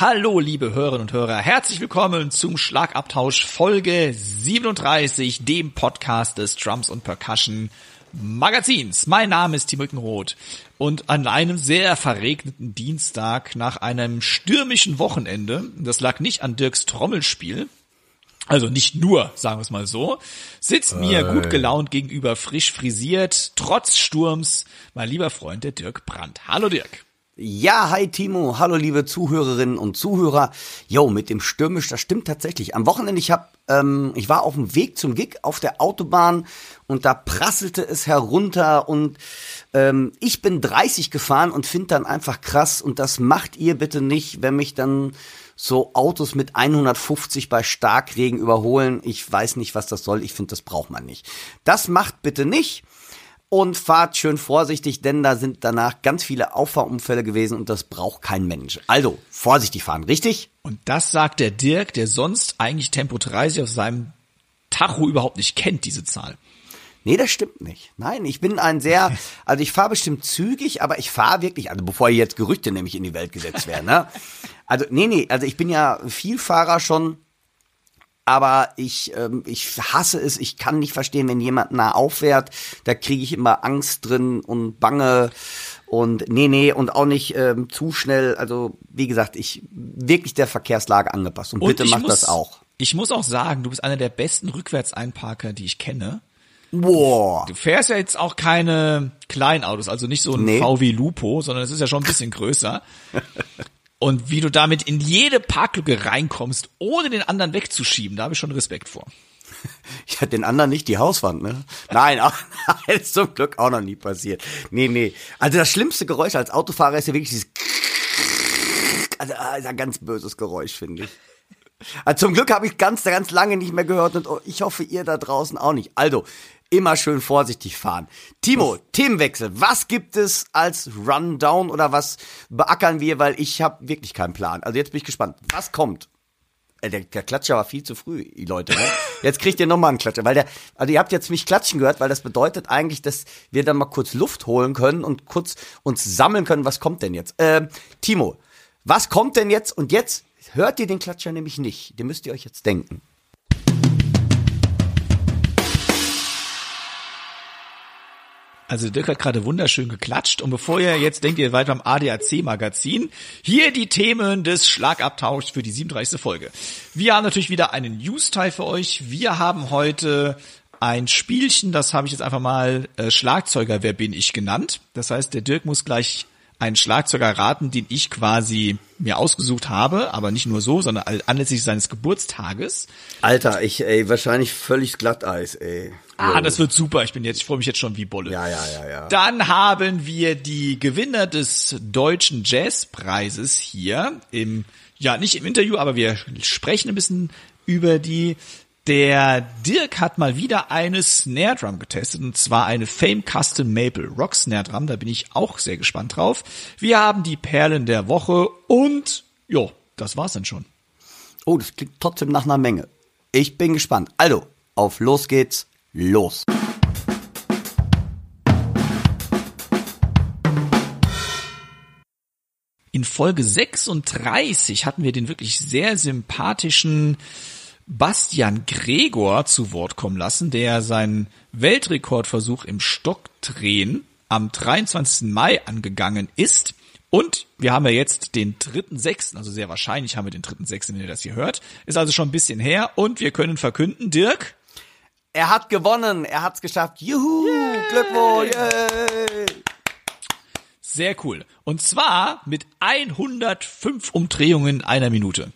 Hallo, liebe Hörerinnen und Hörer. Herzlich willkommen zum Schlagabtausch Folge 37, dem Podcast des Drums und Percussion Magazins. Mein Name ist Timo Ickenroth und an einem sehr verregneten Dienstag nach einem stürmischen Wochenende, das lag nicht an Dirks Trommelspiel, also nicht nur, sagen wir es mal so, sitzt mir äh. gut gelaunt gegenüber, frisch frisiert, trotz Sturms, mein lieber Freund, der Dirk Brandt. Hallo Dirk. Ja, hi Timo, hallo liebe Zuhörerinnen und Zuhörer. Jo, mit dem stürmisch, das stimmt tatsächlich. Am Wochenende, ich hab, ähm, ich war auf dem Weg zum Gig auf der Autobahn und da prasselte es herunter und ähm, ich bin 30 gefahren und finde dann einfach krass und das macht ihr bitte nicht, wenn mich dann so Autos mit 150 bei Starkregen überholen. Ich weiß nicht, was das soll. Ich finde, das braucht man nicht. Das macht bitte nicht. Und fahrt schön vorsichtig, denn da sind danach ganz viele Auffahrunfälle gewesen und das braucht kein Mensch. Also, vorsichtig fahren, richtig? Und das sagt der Dirk, der sonst eigentlich Tempo 30 auf seinem Tacho überhaupt nicht kennt, diese Zahl. Nee, das stimmt nicht. Nein, ich bin ein sehr, also ich fahre bestimmt zügig, aber ich fahre wirklich, also bevor jetzt Gerüchte nämlich in die Welt gesetzt werden, ne? Also, nee, nee, also ich bin ja Vielfahrer schon, aber ich, ähm, ich hasse es, ich kann nicht verstehen, wenn jemand nah auffährt, da kriege ich immer Angst drin und Bange und nee, nee, und auch nicht ähm, zu schnell, also wie gesagt, ich wirklich der Verkehrslage angepasst und, und bitte mach das auch. Ich muss auch sagen, du bist einer der besten Rückwärtseinparker, die ich kenne. Boah. Du fährst ja jetzt auch keine Kleinautos, also nicht so ein nee. VW Lupo, sondern es ist ja schon ein bisschen größer. Und wie du damit in jede Parklücke reinkommst, ohne den anderen wegzuschieben, da habe ich schon Respekt vor. Ja, den anderen nicht die Hauswand, ne? Nein, auch, ist zum Glück auch noch nie passiert. Nee, nee. Also das schlimmste Geräusch als Autofahrer ist ja wirklich dieses also ah, ist ein ganz böses Geräusch, finde ich. Also zum Glück habe ich ganz, ganz lange nicht mehr gehört und ich hoffe, ihr da draußen auch nicht. Also, immer schön vorsichtig fahren. Timo, Themenwechsel. Was gibt es als Rundown oder was beackern wir? Weil ich habe wirklich keinen Plan. Also jetzt bin ich gespannt. Was kommt? Äh, der, der Klatscher war viel zu früh, die Leute. Ne? Jetzt kriegt ihr nochmal einen Klatscher, weil der, also ihr habt jetzt mich klatschen gehört, weil das bedeutet eigentlich, dass wir dann mal kurz Luft holen können und kurz uns sammeln können. Was kommt denn jetzt? Ähm, Timo, was kommt denn jetzt? Und jetzt hört ihr den Klatscher nämlich nicht. Den müsst ihr euch jetzt denken. Also Dirk hat gerade wunderschön geklatscht und bevor ihr jetzt denkt, ihr weiter am ADAC-Magazin, hier die Themen des Schlagabtauschs für die 37. Folge. Wir haben natürlich wieder einen News-Teil für euch. Wir haben heute ein Spielchen, das habe ich jetzt einfach mal äh, Schlagzeuger, wer bin ich genannt. Das heißt, der Dirk muss gleich einen Schlagzeuger raten, den ich quasi mir ausgesucht habe, aber nicht nur so, sondern anlässlich seines Geburtstages. Alter, ich, ey, wahrscheinlich völlig Glatteis, ey. Ah, das wird super. Ich bin jetzt, ich freue mich jetzt schon wie Bolle. Ja, ja, ja, ja. Dann haben wir die Gewinner des deutschen Jazzpreises hier im, ja, nicht im Interview, aber wir sprechen ein bisschen über die der Dirk hat mal wieder eine Snare Drum getestet und zwar eine Fame Custom Maple Rock Snare Drum. Da bin ich auch sehr gespannt drauf. Wir haben die Perlen der Woche und jo, das war's dann schon. Oh, das klingt trotzdem nach einer Menge. Ich bin gespannt. Also, auf los geht's, los. In Folge 36 hatten wir den wirklich sehr sympathischen Bastian Gregor zu Wort kommen lassen, der seinen Weltrekordversuch im Stockdrehen am 23. Mai angegangen ist. Und wir haben ja jetzt den 3.6., also sehr wahrscheinlich haben wir den 3.6., wenn ihr das hier hört. Ist also schon ein bisschen her und wir können verkünden, Dirk. Er hat gewonnen, er hat's geschafft. Juhu, Yay. Glückwunsch. Yay. Sehr cool. Und zwar mit 105 Umdrehungen in einer Minute.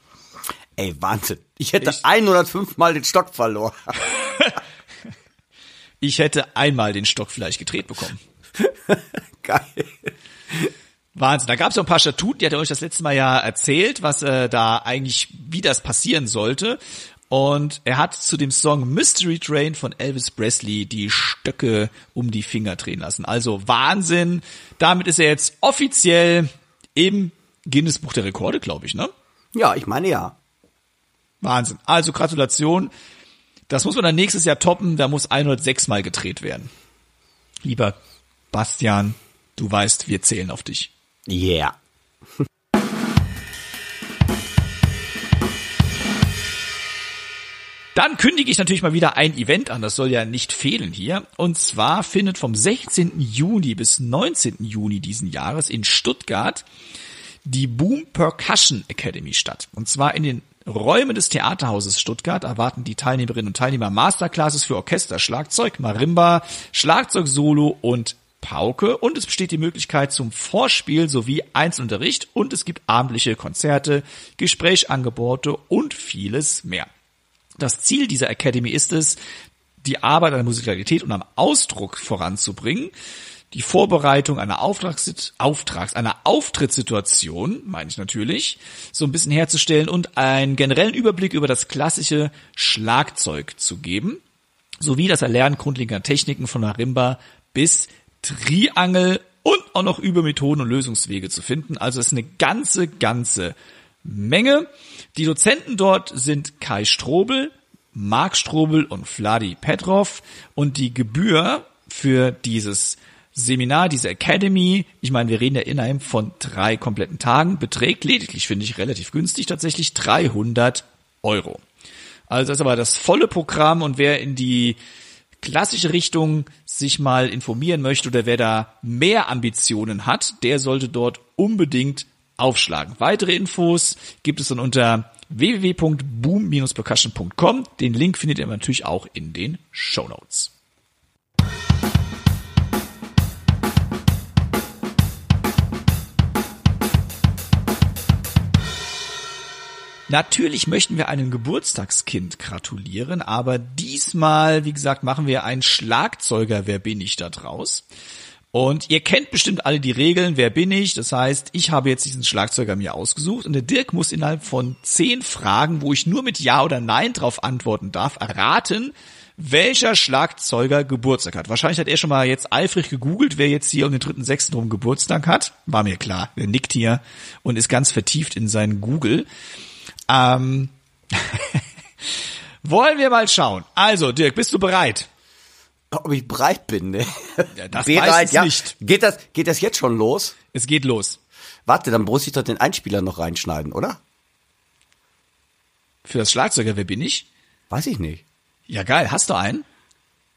Ey, Wahnsinn. Ich hätte ich, 105 Mal den Stock verloren. ich hätte einmal den Stock vielleicht gedreht bekommen. Geil. Wahnsinn. Da gab es ja ein paar Statuten, die hat er euch das letzte Mal ja erzählt, was äh, da eigentlich, wie das passieren sollte. Und er hat zu dem Song Mystery Train von Elvis Presley die Stöcke um die Finger drehen lassen. Also Wahnsinn. Damit ist er jetzt offiziell im Guinness Buch der Rekorde, glaube ich, ne? Ja, ich meine ja. Wahnsinn. Also Gratulation. Das muss man dann nächstes Jahr toppen. Da muss 106 Mal gedreht werden. Lieber Bastian, du weißt, wir zählen auf dich. Yeah. Dann kündige ich natürlich mal wieder ein Event an, das soll ja nicht fehlen hier. Und zwar findet vom 16. Juni bis 19. Juni diesen Jahres in Stuttgart die Boom Percussion Academy statt. Und zwar in den Räumen des Theaterhauses Stuttgart erwarten die Teilnehmerinnen und Teilnehmer Masterclasses für Orchester, Schlagzeug, Marimba, Schlagzeug Solo und Pauke und es besteht die Möglichkeit zum Vorspiel sowie Einzelunterricht und es gibt abendliche Konzerte, Gesprächsangebote und vieles mehr. Das Ziel dieser Academy ist es, die Arbeit an der Musikalität und am Ausdruck voranzubringen, die Vorbereitung einer Auftrags, Auftrags, einer Auftrittssituation, meine ich natürlich, so ein bisschen herzustellen und einen generellen Überblick über das klassische Schlagzeug zu geben, sowie das Erlernen grundlegender Techniken von Marimba bis Triangel und auch noch über Methoden und Lösungswege zu finden. Also es ist eine ganze, ganze Menge. Die Dozenten dort sind Kai Strobel, Marc Strobel und Vladi Petrov und die Gebühr für dieses Seminar, diese Academy, ich meine, wir reden ja innerhalb von drei kompletten Tagen, beträgt lediglich, finde ich, relativ günstig, tatsächlich 300 Euro. Also das ist aber das volle Programm und wer in die klassische Richtung sich mal informieren möchte oder wer da mehr Ambitionen hat, der sollte dort unbedingt aufschlagen. Weitere Infos gibt es dann unter www.boom-percussion.com. Den Link findet ihr natürlich auch in den Show Notes. Natürlich möchten wir einem Geburtstagskind gratulieren, aber diesmal, wie gesagt, machen wir einen Schlagzeuger Wer bin ich da draus. Und ihr kennt bestimmt alle die Regeln, wer bin ich? Das heißt, ich habe jetzt diesen Schlagzeuger mir ausgesucht und der Dirk muss innerhalb von zehn Fragen, wo ich nur mit Ja oder Nein drauf antworten darf, erraten, welcher Schlagzeuger Geburtstag hat. Wahrscheinlich hat er schon mal jetzt eifrig gegoogelt, wer jetzt hier um den dritten, sechsten rum Geburtstag hat. War mir klar. Er nickt hier und ist ganz vertieft in seinen Google. Ähm, wollen wir mal schauen. Also, Dirk, bist du bereit? Ob ich bereit bin, ne? Ja, das bereit, weiß ja. nicht. Geht das, geht das jetzt schon los? Es geht los. Warte, dann muss ich doch den Einspieler noch reinschneiden, oder? Für das Schlagzeuger, wer bin ich? Weiß ich nicht. Ja, geil. Hast du einen?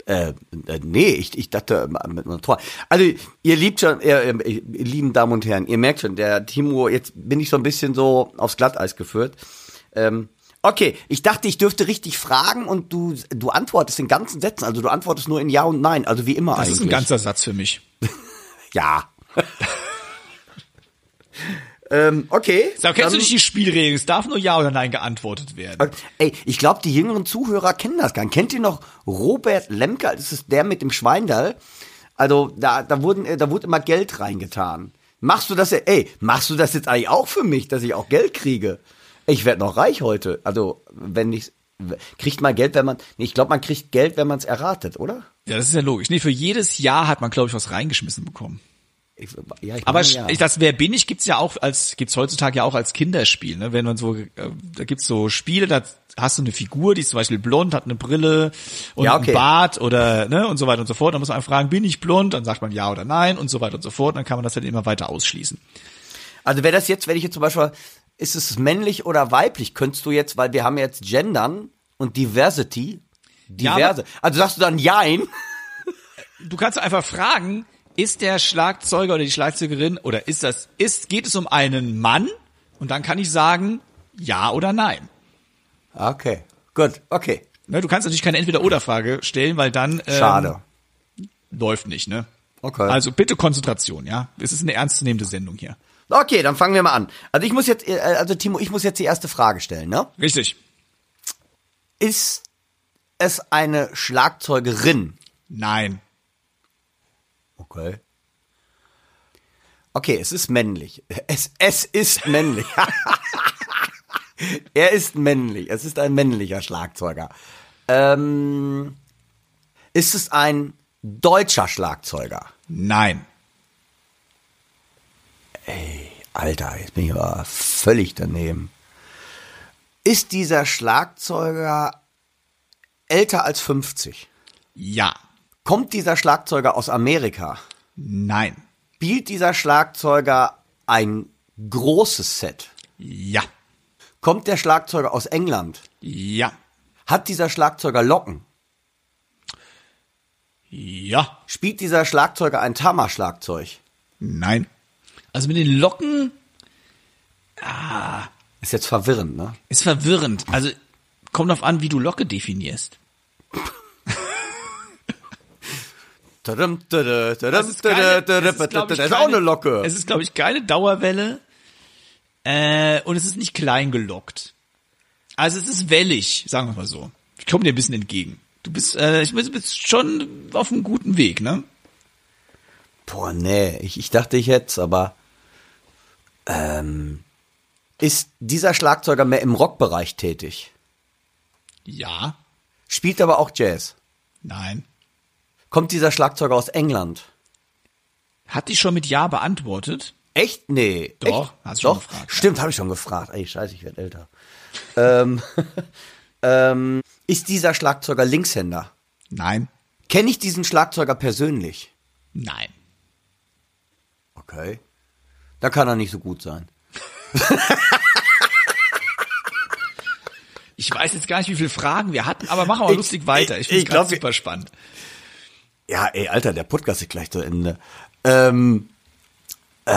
Äh, äh, nee, ich, ich dachte äh, mit einem Tor. Also ihr liebt schon, ihr, ihr, ihr lieben Damen und Herren, ihr merkt schon, der Timo, jetzt bin ich so ein bisschen so aufs Glatteis geführt. Ähm, okay, ich dachte, ich dürfte richtig fragen und du du antwortest in ganzen Sätzen, also du antwortest nur in Ja und Nein, also wie immer Das eigentlich. ist ein ganzer Satz für mich. ja. ähm, okay. So, kennst du dann- nicht die Spielregeln? Es darf nur Ja oder Nein geantwortet werden. Ey, ich glaube, die jüngeren Zuhörer kennen das gar nicht. Kennt ihr noch Robert Lemke? Das ist der mit dem Schweindall. Also da, da wurden, äh, da wurde immer Geld reingetan. Machst du das? Ey, machst du das jetzt eigentlich auch für mich, dass ich auch Geld kriege? Ich werde noch reich heute. Also wenn ich kriegt man Geld, wenn man. Nee, ich glaube, man kriegt Geld, wenn man es erratet, oder? Ja, das ist ja logisch. Nee, für jedes Jahr hat man, glaube ich, was reingeschmissen bekommen. Ich, ja, ich Aber ja. ich, das Wer bin ich gibt's ja auch als gibt's heutzutage ja auch als Kinderspiel, ne? Wenn man so äh, da gibt's so Spiele, da hast du eine Figur, die ist zum Beispiel blond, hat eine Brille und Ja, okay. einen Bart oder ne und so weiter und so fort. Dann muss man einfach fragen, bin ich blond? Dann sagt man ja oder nein und so weiter und so fort. Dann kann man das dann immer weiter ausschließen. Also wäre das jetzt, wenn ich jetzt zum Beispiel, ist es männlich oder weiblich? Könntest du jetzt, weil wir haben jetzt Gendern und Diversity, Ja, diverse. also sagst du dann Jein? Du kannst einfach fragen, ist der Schlagzeuger oder die Schlagzeugerin oder ist das ist geht es um einen Mann? Und dann kann ich sagen ja oder nein. Okay, gut, okay. Ne, du kannst natürlich keine Entweder-Oder-Frage stellen, weil dann ähm, Schade. läuft nicht, ne? Okay. Also bitte Konzentration, ja. Es ist eine ernstzunehmende Sendung hier. Okay, dann fangen wir mal an. Also ich muss jetzt, äh, also Timo, ich muss jetzt die erste Frage stellen, ne? Richtig. Ist es eine Schlagzeugerin? Nein. Okay. Okay, es ist männlich. Es, es ist männlich. er ist männlich. Es ist ein männlicher Schlagzeuger. Ähm, ist es ein deutscher Schlagzeuger? Nein. Alter, jetzt bin ich aber völlig daneben. Ist dieser Schlagzeuger älter als 50? Ja. Kommt dieser Schlagzeuger aus Amerika? Nein. Spielt dieser Schlagzeuger ein großes Set? Ja. Kommt der Schlagzeuger aus England? Ja. Hat dieser Schlagzeuger Locken? Ja. Spielt dieser Schlagzeuger ein Tama-Schlagzeug? Nein. Also mit den Locken Ist jetzt verwirrend, ne? ist verwirrend. Also kommt auf an, wie du Locke definierst. Tadam, tada, tadam, Es ist keine- tada, es ist, Das ist auch eine Locke. Es ist, glaube ich, keine Dauerwelle. Äh, und es ist nicht klein gelockt. Also es ist wellig, sagen wir mal so. Ich komme dir ein bisschen entgegen. Du bist, äh, ich bin- du bist schon auf einem guten Weg, ne? Boah, nee, ich, ich dachte ich jetzt, aber ähm, ist dieser Schlagzeuger mehr im Rockbereich tätig? Ja. Spielt aber auch Jazz? Nein. Kommt dieser Schlagzeuger aus England? Hat die schon mit Ja beantwortet? Echt? Nee. Doch, Echt? hast du schon Doch? gefragt, ja. Stimmt, habe ich schon gefragt. Ey, scheiße, ich werde älter. ähm, ähm, ist dieser Schlagzeuger Linkshänder? Nein. Kenne ich diesen Schlagzeuger persönlich? Nein. Okay. Da kann er nicht so gut sein. Ich weiß jetzt gar nicht, wie viele Fragen wir hatten, aber machen wir mal Ich- lustig weiter. Ich ich- finde ich es super spannend. Ja, ey, Alter, der Podcast ist gleich zu Ende. Ähm, äh,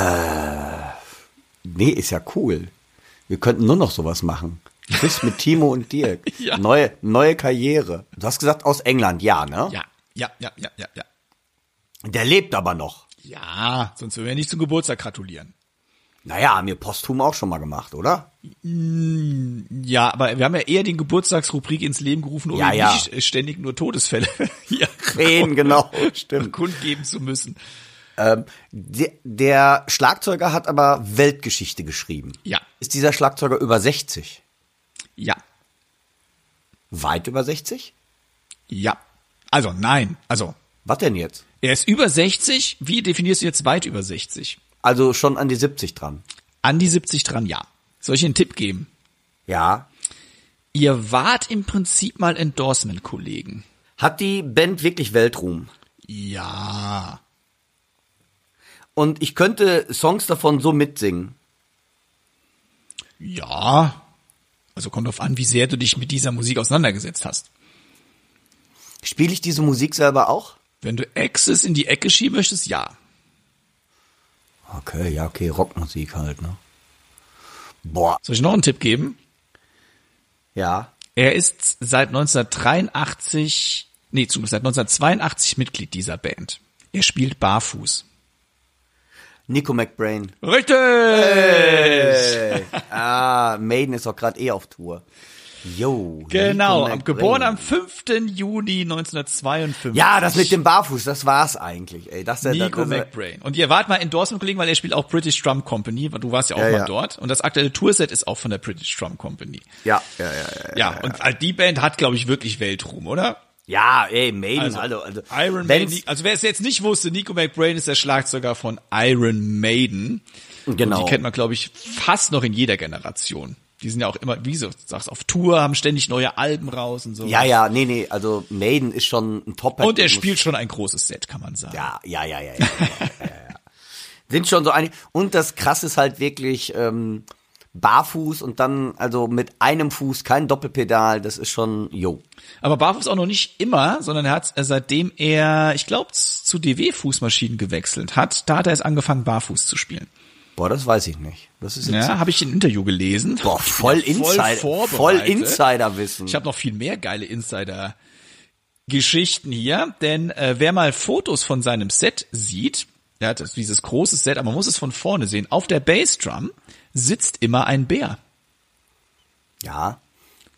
nee, ist ja cool. Wir könnten nur noch sowas machen. Chris mit Timo und Dirk. Ja. Neue, neue Karriere. Du hast gesagt aus England, ja, ne? Ja, ja, ja, ja, ja, ja. Der lebt aber noch. Ja, sonst würden wir nicht zum Geburtstag gratulieren. Naja, haben wir posthum auch schon mal gemacht, oder? Ja, aber wir haben ja eher den Geburtstagsrubrik ins Leben gerufen, um Ja, ja. nicht ständig nur Todesfälle hier Reden, genau, stimmt. kundgeben zu müssen. Der, der Schlagzeuger hat aber Weltgeschichte geschrieben. Ja, Ist dieser Schlagzeuger über 60? ja, Weit über 60? ja. Also nein, also Was denn jetzt? er ist über 60. Wie definierst du jetzt weit über 60? Also schon an die 70 dran. An die 70 dran, ja. Soll ich einen Tipp geben? Ja. Ihr wart im Prinzip mal Endorsement-Kollegen. Hat die Band wirklich Weltruhm? Ja. Und ich könnte Songs davon so mitsingen. Ja. Also kommt drauf an, wie sehr du dich mit dieser Musik auseinandergesetzt hast. Spiele ich diese Musik selber auch? Wenn du Access in die Ecke schieben möchtest, ja. Okay, ja, okay, Rockmusik halt, ne? Boah, Soll ich noch einen Tipp geben? ja. Er ist seit 1983, nee, zumindest seit 1982 Mitglied dieser Band. Er spielt barfuß. Nico McBrain. Richtig! Hey. ah, Maiden ist doch gerade eh auf Tour. Yo. Genau, am, geboren am 5. Juni 1952. Ja, das mit dem Barfuß, das war's eigentlich, ey. Das, das, Nico das, McBrain. Und ihr wart mal Endorsement-Kollegen, weil er spielt auch British Drum Company. Du warst ja auch Ja, mal ja. dort. Und das aktuelle Tourset ist auch von der British Drum Company. Ja, ja, ja, ja. Ja, und halt die Band hat, glaube ich, wirklich Weltruhm, oder? Ja, ey, Maiden, Also, also, also Iron Maiden. Also wer es jetzt nicht wusste, Nico McBrain ist der Schlagzeuger von Iron Maiden. Genau. Und die kennt man, glaube ich, fast noch in jeder Generation. Die sind ja auch immer, wie du sagst, auf Tour, haben ständig neue Alben raus und so. Ja, ja, nee, nee, also Maiden ist schon ein top Und er spielt schon ein großes Set, kann man sagen. Ja, ja, ja, ja, ja, ja, ja, ja. Sind schon so einig. Und das krass ist halt wirklich ähm, barfuß und dann also mit einem Fuß kein Doppelpedal. Das ist schon jo. Aber Barfuß auch noch nicht immer, sondern er hat, äh, seitdem er, ich glaube, zu DW-Fußmaschinen gewechselt hat, da hat er es angefangen, Barfuß zu spielen. Boah, das weiß ich nicht. Das ist jetzt Ja, habe ich in ein Interview gelesen. boah, voll ja Insider, vorbereitet. voll Insiderwissen. Ich habe noch viel mehr geile Insider-Geschichten hier, denn äh, wer mal Fotos von seinem Set sieht, er hat dieses große Set, aber man muss es von vorne sehen. Auf der Bassdrum sitzt immer ein Bär. ja,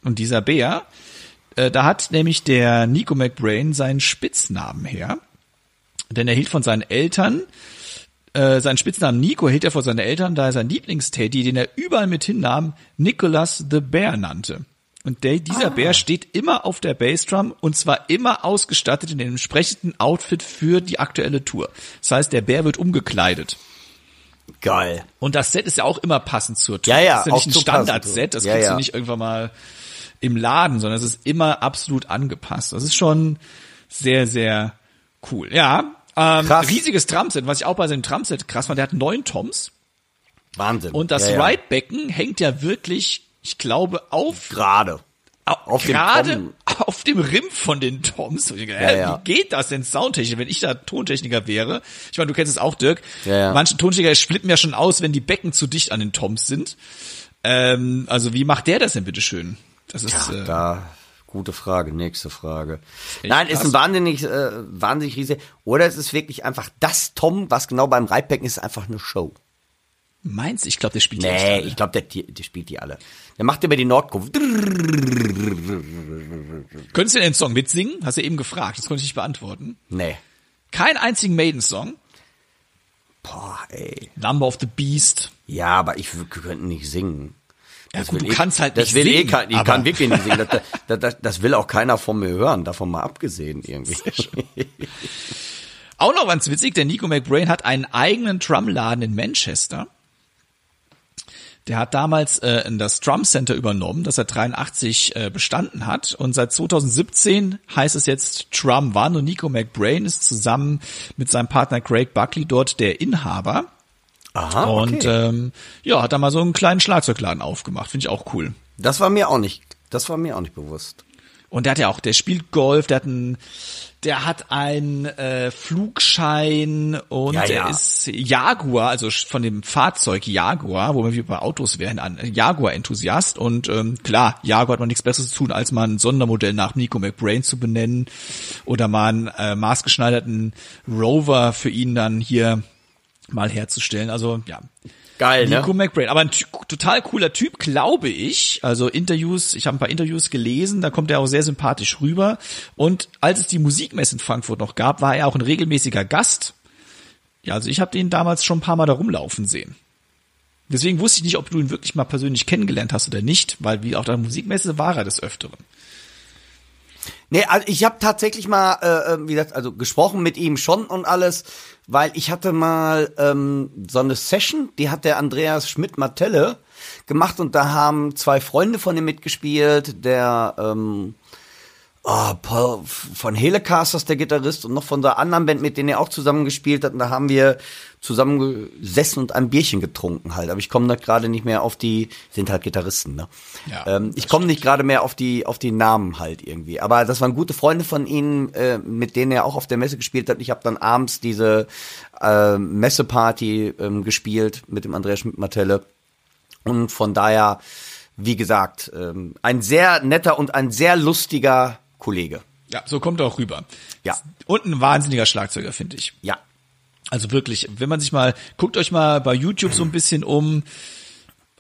Und dieser Bär, äh, da hat nämlich der Nico McBrain seinen Spitznamen her. Denn er hielt von seinen Eltern äh, seinen Spitznamen Nico hält er vor seine Eltern, da er sein Lieblingsteddy, den er überall mit hinnahm, Nicholas the Bear nannte. Und der, dieser Ah. Bär steht immer auf der Bassdrum und zwar immer ausgestattet in dem entsprechenden Outfit für die aktuelle Tour. Das heißt, der Bär wird umgekleidet. Geil. Und das Set ist ja auch immer passend zur Tour. Ja, ja, das ist ja nicht ein Standard-Set, das. Ja, kriegst ja. du nicht irgendwann mal im Laden, sondern es ist immer absolut angepasst. Das ist schon sehr, sehr cool. Ja, ähm, Krass. riesiges Drumset, was ich auch bei seinem Drumset krass fand, der hat neun Toms Wahnsinn. und das ja, ja. Ride-Becken hängt ja wirklich, ich glaube, auf Gerade. Auf dem gerade auf dem Rim von den Toms. Ja, ja. Wie geht das denn soundtechnisch, wenn ich da Tontechniker wäre? Ich meine, du kennst es auch, Dirk. Ja. Manche Tontechniker flippen ja schon aus, wenn die Becken zu dicht an den Toms sind. Ähm, also wie macht der das denn bitte schön? Das ist äh, Da, gute Frage, nächste Frage. Nein, ist ein wahnsinnig, äh, wahnsinnig riesig. Oder es ist wirklich einfach das Tom, was genau beim Reitbecken ist, einfach eine Show. meins. Ich glaube, der spielt die echt Nee, alle. ich glaube, der, der spielt die alle. Der macht über die Nordkurve. Könntest du den Song mitsingen? Hast du eben gefragt. Das konnte ich nicht beantworten. Nee. Kein einzigen Maiden-Song. Boah, ey. Number of the Beast. Ja, aber ich könnte nicht singen. Ja, Das gut, will du eh- kannst halt das nicht will Eh singen, kein, ich kann wirklich nicht singen. Das, das, das, das will auch keiner von mir hören, davon mal abgesehen irgendwie. Auch noch ganz witzig, der Nico McBrain hat einen eigenen Drumladen in Manchester. Der hat damals äh, in das Drum Center übernommen, das seit 83 äh, bestanden hat. Und seit 2017 heißt es jetzt Drum One und Nico McBrain ist zusammen mit seinem Partner Craig Buckley dort der Inhaber. Aha, Und okay. ähm, ja, hat da mal so einen kleinen Schlagzeugladen aufgemacht. Finde ich auch cool. das war mir auch nicht, das war mir auch nicht bewusst. Und der hat ja auch, der spielt Golf, der hat einen, der hat einen äh, Flugschein und Ja, der ja. ist Jaguar, also von dem Fahrzeug Jaguar, wo wir wie bei Autos wären, ein Jaguar-Enthusiast. Und ähm, klar, Jaguar hat man nichts Besseres zu tun, als mal ein Sondermodell nach Nico McBrain zu benennen oder mal einen äh, maßgeschneiderten Rover für ihn dann hier mal herzustellen. Also ja, Geil, Nico ne? McBrain, aber ein total cooler Typ, glaube ich. Also Interviews, ich habe ein paar Interviews gelesen, da kommt er auch sehr sympathisch rüber. Und als es die Musikmesse in Frankfurt noch gab, war er auch ein regelmäßiger Gast. Ja, also ich habe den damals schon ein paar Mal da rumlaufen sehen. Deswegen wusste ich nicht, ob du ihn wirklich mal persönlich kennengelernt hast oder nicht, weil wie auf der Musikmesse war er des Öfteren. Nee, also ich habe tatsächlich mal, äh, äh, wie gesagt, also gesprochen mit ihm schon und alles, weil ich hatte mal ähm, so eine Session, die hat der Andreas Schmidt-Martelle gemacht und da haben zwei Freunde von ihm mitgespielt, der ähm, oh, Paul von Helecasters, der Gitarrist, und noch von der anderen Band, mit denen er auch zusammen gespielt hat. Und da haben wir zusammen gesessen und ein Bierchen getrunken halt. Aber ich komme da gerade nicht mehr auf die, sind halt Gitarristen, ne? Ja, ähm, ich komme nicht gerade mehr auf die, auf die Namen halt irgendwie. Aber das waren gute Freunde von ihnen, äh, mit denen er auch auf der Messe gespielt hat. Ich habe dann abends diese äh, Messeparty ähm, gespielt mit dem Andreas Schmidt-Martelle. Und von daher, wie gesagt, ähm, ein sehr netter und ein sehr lustiger Kollege. Ja, so kommt er auch rüber. Ja. Und ein wahnsinniger Schlagzeuger, finde ich. Ja. Also wirklich, wenn man sich mal, guckt euch mal bei YouTube so ein bisschen um.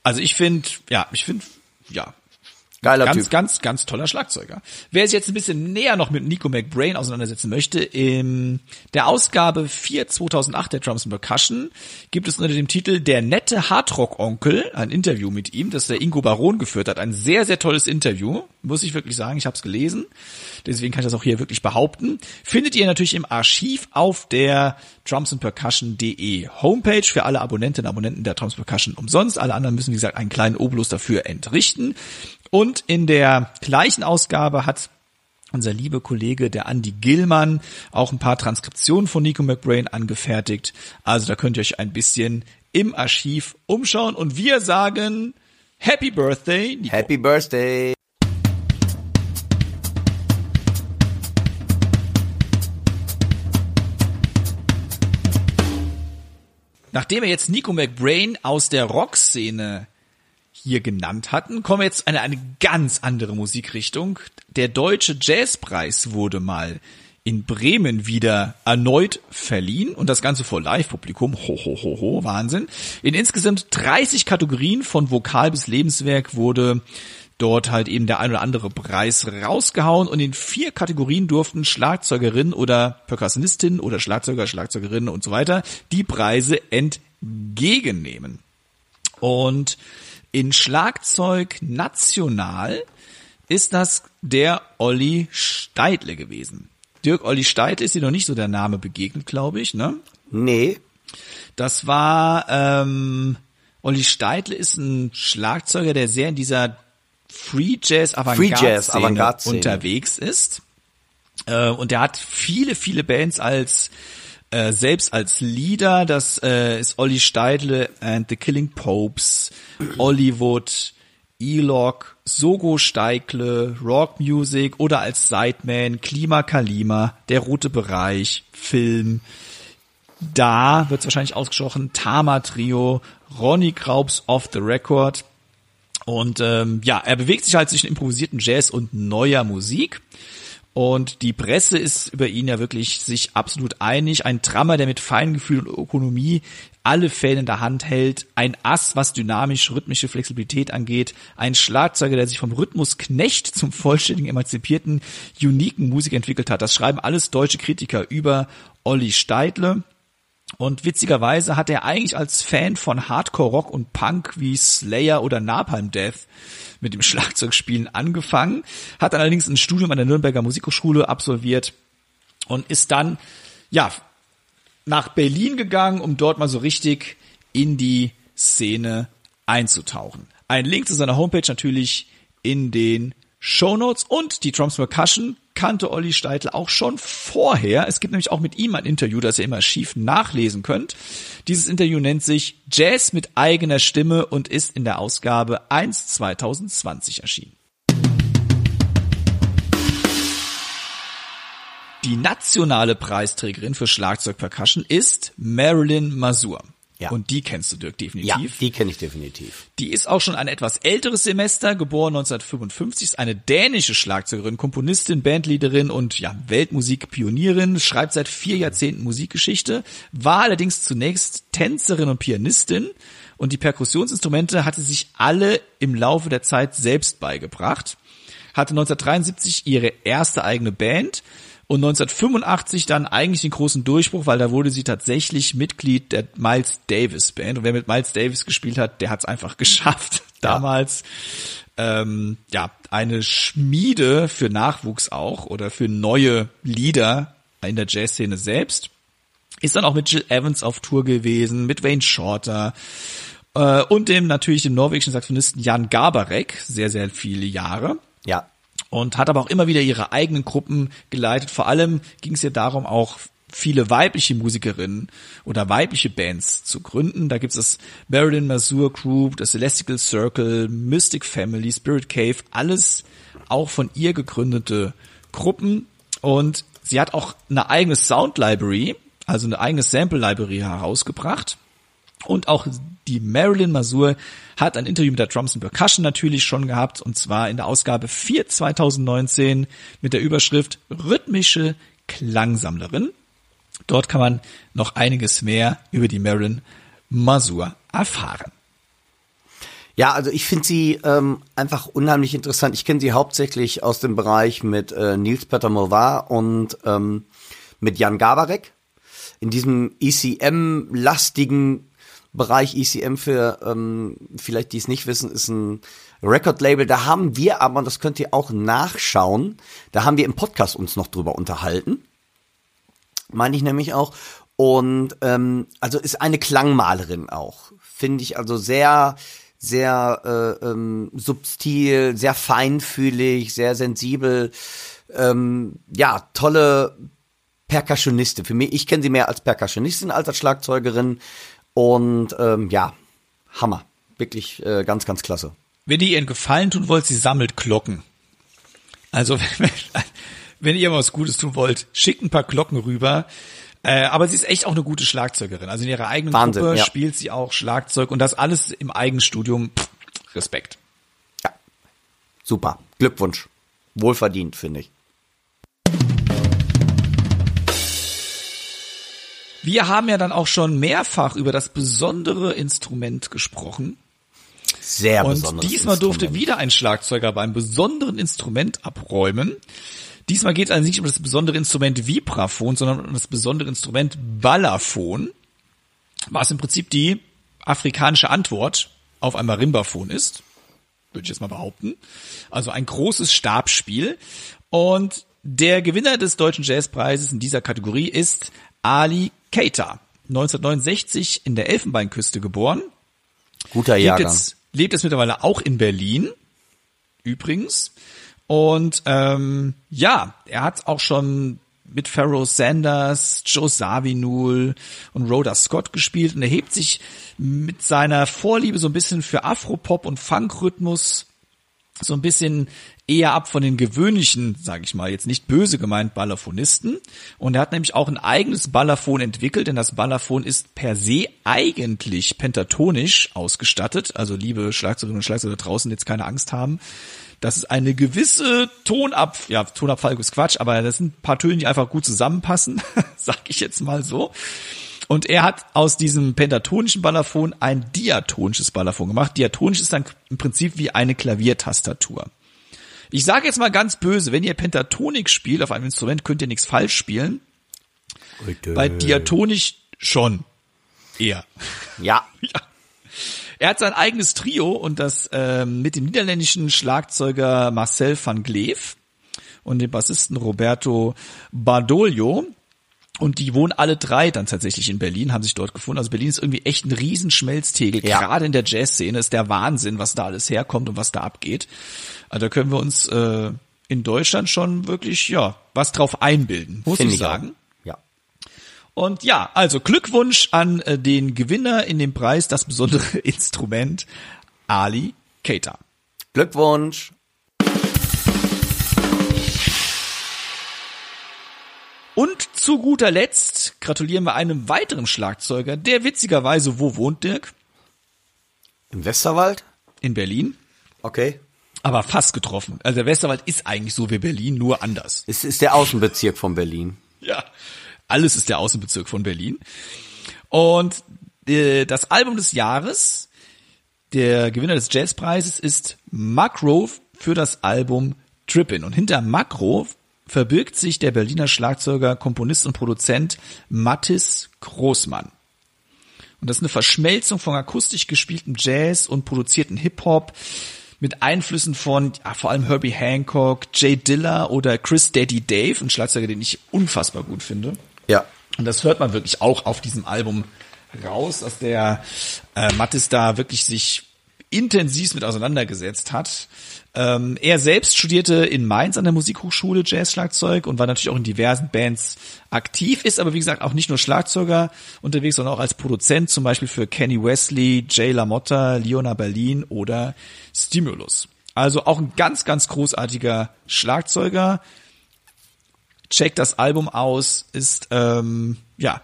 Also ich finde, ja, ich finde, ja, Geiler ganz, Typ. ganz, ganz toller Schlagzeuger. Wer sich jetzt ein bisschen näher noch mit Nico McBrain auseinandersetzen möchte, in der Ausgabe 4 2008 der Drums and Percussion gibt es unter dem Titel Der nette Hardrock-Onkel ein Interview mit ihm, das der Ingo Baron geführt hat. Ein sehr, sehr tolles Interview, muss ich wirklich sagen. Ich habe es gelesen, deswegen kann ich das auch hier wirklich behaupten. Findet ihr natürlich im Archiv auf der drumsandpercussion.de Homepage für alle Abonnentinnen und Abonnenten der Drums and Percussion umsonst. Alle anderen müssen, wie gesagt, einen kleinen Obolus dafür entrichten. Und in der gleichen Ausgabe hat unser liebe Kollege, der Andy Gillmann, auch ein paar Transkriptionen von Nico McBrain angefertigt. Also da könnt ihr euch ein bisschen im Archiv umschauen. Und wir sagen Happy Birthday, Nico. Happy Birthday. Nachdem wir jetzt Nico McBrain aus der Rockszene hier genannt hatten, kommen wir jetzt in eine ganz andere Musikrichtung. Der Deutsche Jazzpreis wurde mal in Bremen wieder erneut verliehen und das Ganze vor Live-Publikum. Ho, ho, ho, ho, Wahnsinn. In insgesamt 30 Kategorien von Vokal bis Lebenswerk wurde dort halt eben der ein oder andere Preis rausgehauen und in vier Kategorien durften Schlagzeugerinnen oder Percussionistinnen oder Schlagzeuger, Schlagzeugerinnen und so weiter die Preise entgegennehmen. Und in Schlagzeug national ist das der Olli Steidle gewesen. Dirk Olli Steidle ist dir noch nicht so der Name begegnet, glaube ich, ne? Nee. Das war ähm, Olli Steidle ist ein Schlagzeuger, der sehr in dieser Free Jazz Avantgarde unterwegs ist. Äh, und der hat viele, viele Bands als äh, selbst als Leader. Das äh, ist Olli Steidle and the Killing Popes, Hollywood, Elok, Sogo Steikle, Rock Music oder als Sideman, Klima Kalima, Der Rote Bereich, Film, da wird wahrscheinlich ausgesprochen, Tama Trio, Ronny Kraubs Off the Record. Und ähm, ja, er bewegt sich halt zwischen improvisierten Jazz und neuer Musik. Und die Presse ist über ihn ja wirklich sich absolut einig. Ein Trammer, der mit Feingefühl und Ökonomie alle Fäden in der Hand hält. Ein Ass, was dynamisch rhythmische Flexibilität angeht. Ein Schlagzeuger, der sich vom Rhythmusknecht zum vollständigen, emanzipierten, uniken Musik entwickelt hat. Das schreiben alles deutsche Kritiker über Olli Steidle. Und witzigerweise hat er eigentlich als Fan von Hardcore Rock und Punk wie Slayer oder Napalm Death mit dem Schlagzeugspielen angefangen, hat allerdings ein Studium an der Nürnberger Musikhochschule absolviert und ist dann, ja, nach Berlin gegangen, um dort mal so richtig in die Szene einzutauchen. Ein Link zu seiner Homepage natürlich in den Show Notes und die Drums Percussion kannte Olli Steitel auch schon vorher. Es gibt nämlich auch mit ihm ein Interview, das ihr immer schief nachlesen könnt. Dieses Interview nennt sich Jazz mit eigener Stimme und ist in der Ausgabe 1 2020 erschienen. Die nationale Preisträgerin für Schlagzeug Percussion ist Marilyn Masur. Ja. Und die kennst du, Dirk, definitiv. Ja, die kenne ich definitiv. Die ist auch schon ein etwas älteres Semester, geboren 1955, ist eine dänische Schlagzeugerin, Komponistin, Bandleaderin und ja, Weltmusikpionierin, schreibt seit vier Jahrzehnten Musikgeschichte, war allerdings zunächst Tänzerin und Pianistin und die Perkussionsinstrumente hatte sich alle im Laufe der Zeit selbst beigebracht, hatte 1973 ihre erste eigene Band, und 1985 dann eigentlich den großen Durchbruch, weil da wurde sie tatsächlich Mitglied der Miles Davis Band. Und wer mit Miles Davis gespielt hat, der hat es einfach geschafft. Damals ähm, ja eine Schmiede für Nachwuchs auch oder für neue Lieder in der Jazzszene selbst. Ist dann auch mit Jill Evans auf Tour gewesen, mit Wayne Shorter äh, und dem natürlich dem norwegischen Saxophonisten Jan Gabarek, sehr, sehr viele Jahre. Ja und hat aber auch immer wieder ihre eigenen Gruppen geleitet. Vor allem ging es ihr darum, auch viele weibliche Musikerinnen oder weibliche Bands zu gründen. Da gibt es das Marilyn Mazur Group, das Celestial Circle, Mystic Family, Spirit Cave, alles auch von ihr gegründete Gruppen. Und sie hat auch eine eigene Sound Library, also eine eigene Sample Library herausgebracht. Und auch die Marilyn Masur hat ein Interview mit der Drums and Percussion natürlich schon gehabt, und zwar in der Ausgabe 4 2019 mit der Überschrift Rhythmische Klangsammlerin. Dort kann man noch einiges mehr über die Marilyn Masur erfahren. Ja, also ich finde sie ähm, einfach unheimlich interessant. Ich kenne sie hauptsächlich aus dem Bereich mit äh, Nils Peter Movar und ähm, mit Jan Gabarek. In diesem ECM-lastigen Bereich ECM für ähm, vielleicht die es nicht wissen, ist ein Record-Label. Da haben wir aber, und das könnt ihr auch nachschauen, da haben wir im Podcast uns noch drüber unterhalten. Meine ich nämlich auch. Und ähm, also ist eine Klangmalerin auch. Finde ich also sehr, sehr äh, ähm, subtil, sehr feinfühlig, sehr sensibel. Ähm, ja, tolle Percussionistin. Für mich, ich kenne sie mehr als Percussionistin als als Schlagzeugerin. Und ähm, ja, Hammer. Wirklich äh, ganz, ganz klasse. Wenn ihr ihr einen Gefallen tun wollt, sie sammelt Glocken. Also wenn, wenn ihr was Gutes tun wollt, schickt ein paar Glocken rüber. Äh, aber sie ist echt auch eine gute Schlagzeugerin. Also in ihrer eigenen Wahnsinn, Gruppe ja. spielt sie auch Schlagzeug und das alles im Eigenstudium. Pff, Respekt. Ja, super. Glückwunsch. Wohlverdient, finde ich. Wir haben ja dann auch schon mehrfach über das besondere Instrument gesprochen. Sehr Und besonderes diesmal durfte Instrument. wieder ein Schlagzeuger beim besonderen Instrument abräumen. Diesmal geht es also nicht um das besondere Instrument Vibraphon, sondern um das besondere Instrument Balafon, was im Prinzip die afrikanische Antwort auf ein Marimbaphon ist. Würde ich jetzt mal behaupten. Also ein großes Stabspiel. Und der Gewinner des Deutschen Jazzpreises in dieser Kategorie ist Ali Keita. 1969 in der Elfenbeinküste geboren. Guter Lebt Jahrgang. jetzt, lebt jetzt mittlerweile auch in Berlin. Übrigens. Und ähm, ja, er hat auch schon mit Pharaoh Sanders, Joe Zawinul und Rhoda Scott gespielt und er hebt sich mit seiner Vorliebe so ein bisschen für Afropop und Funkrhythmus so ein bisschen eher ab von den gewöhnlichen, sage ich mal, jetzt nicht böse gemeint, Ballafonisten. Und er hat nämlich auch ein eigenes Ballafon entwickelt, denn das Ballafon ist per se eigentlich pentatonisch ausgestattet. Also liebe Schlagzeugerinnen und Schlagzeuger draußen jetzt keine Angst haben. Das ist eine gewisse Tonab, ja, Tonabfall ist Quatsch, aber das sind ein paar Töne, die einfach gut zusammenpassen, sag ich jetzt mal so. Und er hat aus diesem pentatonischen Ballafon ein diatonisches Ballafon gemacht. Diatonisch ist dann im Prinzip wie eine Klaviertastatur. Ich sage jetzt mal ganz böse, wenn ihr Pentatonik spielt auf einem Instrument, könnt ihr nichts falsch spielen. Bitte. Bei Diatonisch schon. Eher. Ja. Ja. Er hat sein eigenes Trio und das ähm, mit dem niederländischen Schlagzeuger Marcel van Gleef und dem Bassisten Roberto Bardolio. Und die wohnen alle drei dann tatsächlich in Berlin, haben sich dort gefunden. Also Berlin ist irgendwie echt ein Riesenschmelztegel. Ja. Gerade in der Jazzszene ist der Wahnsinn, was da alles herkommt und was da abgeht. Also da können wir uns äh, in Deutschland schon wirklich, ja, was drauf einbilden, muss Finde ich auch. sagen. Ja. Und ja, also Glückwunsch an äh, den Gewinner in dem Preis, das besondere Instrument Ali Keita. Glückwunsch. Und zu guter Letzt gratulieren wir einem weiteren Schlagzeuger, der witzigerweise wo wohnt, Dirk? Im Westerwald? In Berlin. Okay. Aber fast getroffen. Also der Westerwald ist eigentlich so wie Berlin, nur anders. Es ist der Außenbezirk von Berlin. Ja, alles ist der Außenbezirk von Berlin. Und äh, das Album des Jahres, der Gewinner des Jazzpreises ist Makro für das Album Trippin. Und hinter Makro verbirgt sich der Berliner Schlagzeuger, Komponist und Produzent Mattis Großmann. Und das ist eine Verschmelzung von akustisch gespieltem Jazz und produzierten Hip-Hop mit Einflüssen von ja, vor allem Herbie Hancock, Jay Diller oder Chris Daddy Dave, ein Schlagzeuger, den ich unfassbar gut finde. Ja. Und das hört man wirklich auch auf diesem Album raus, dass der äh, Mattis da wirklich sich intensiv mit auseinandergesetzt hat. Ähm, er selbst studierte in Mainz an der Musikhochschule Jazzschlagzeug und war natürlich auch in diversen Bands aktiv, ist aber wie gesagt auch nicht nur Schlagzeuger unterwegs, sondern auch als Produzent, zum Beispiel für Kenny Wesley, Jay LaMotta, Leona Berlin oder Stimulus. Also auch ein ganz, ganz großartiger Schlagzeuger. Checkt das Album aus, ist ähm, ja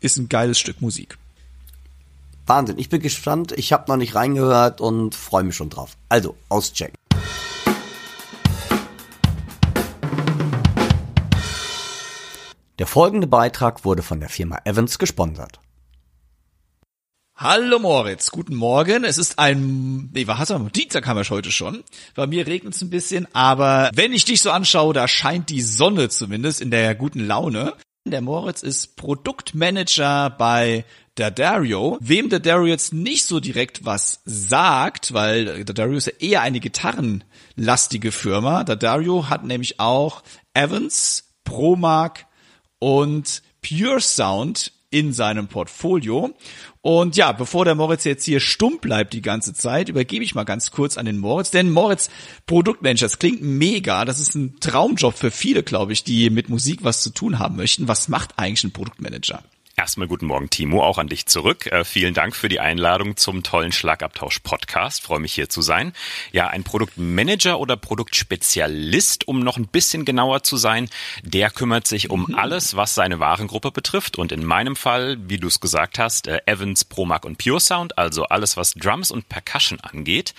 ist ein geiles Stück Musik. Wahnsinn. Ich bin gespannt. Ich habe noch nicht reingehört und freue mich schon drauf. Also, auschecken. Der folgende Beitrag wurde von der Firma Evans gesponsert. Hallo Moritz, guten Morgen. Es ist ein, nee, was hast du? Dienstag haben wir heute schon. Bei mir regnet es ein bisschen, aber wenn ich dich so anschaue, da scheint die Sonne zumindest in der guten Laune. Der Moritz ist Produktmanager bei Dadario. Wem Dadario jetzt nicht so direkt was sagt, weil Dadario ist ja eher eine gitarrenlastige Firma. Dadario hat nämlich auch Evans, Promark und Pure Sound in seinem Portfolio. Und ja, bevor der Moritz jetzt hier stumm bleibt die ganze Zeit, übergebe ich mal ganz kurz an den Moritz. Denn Moritz, Produktmanager, das klingt mega. Das ist ein Traumjob für viele, glaube ich, die mit Musik was zu tun haben möchten. Was macht eigentlich ein Produktmanager? Erstmal guten Morgen, Timo, auch an dich zurück. Äh, vielen Dank für die Einladung zum tollen Schlagabtausch-Podcast. Freue mich hier zu sein. Ja, ein Produktmanager oder Produktspezialist, um noch ein bisschen genauer zu sein, der kümmert sich um alles, was seine Warengruppe betrifft. Und in meinem Fall, wie du es gesagt hast, äh, Evans, Promac und Pure Sound, also alles, was Drums und Percussion angeht.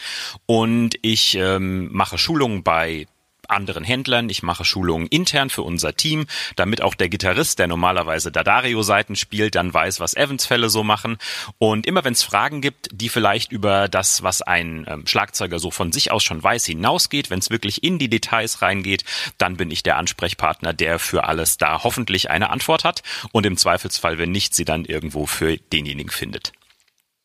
Und ich ähm, mache Schulungen bei anderen Händlern, ich mache Schulungen intern für unser Team, damit auch der Gitarrist, der normalerweise Dadario-Seiten spielt, dann weiß, was Evans-Fälle so machen. Und immer wenn es Fragen gibt, die vielleicht über das, was ein ähm, Schlagzeuger so von sich aus schon weiß, hinausgeht, wenn es wirklich in die Details reingeht, dann bin ich der Ansprechpartner, der für alles da hoffentlich eine Antwort hat und im Zweifelsfall, wenn nicht, sie dann irgendwo für denjenigen findet.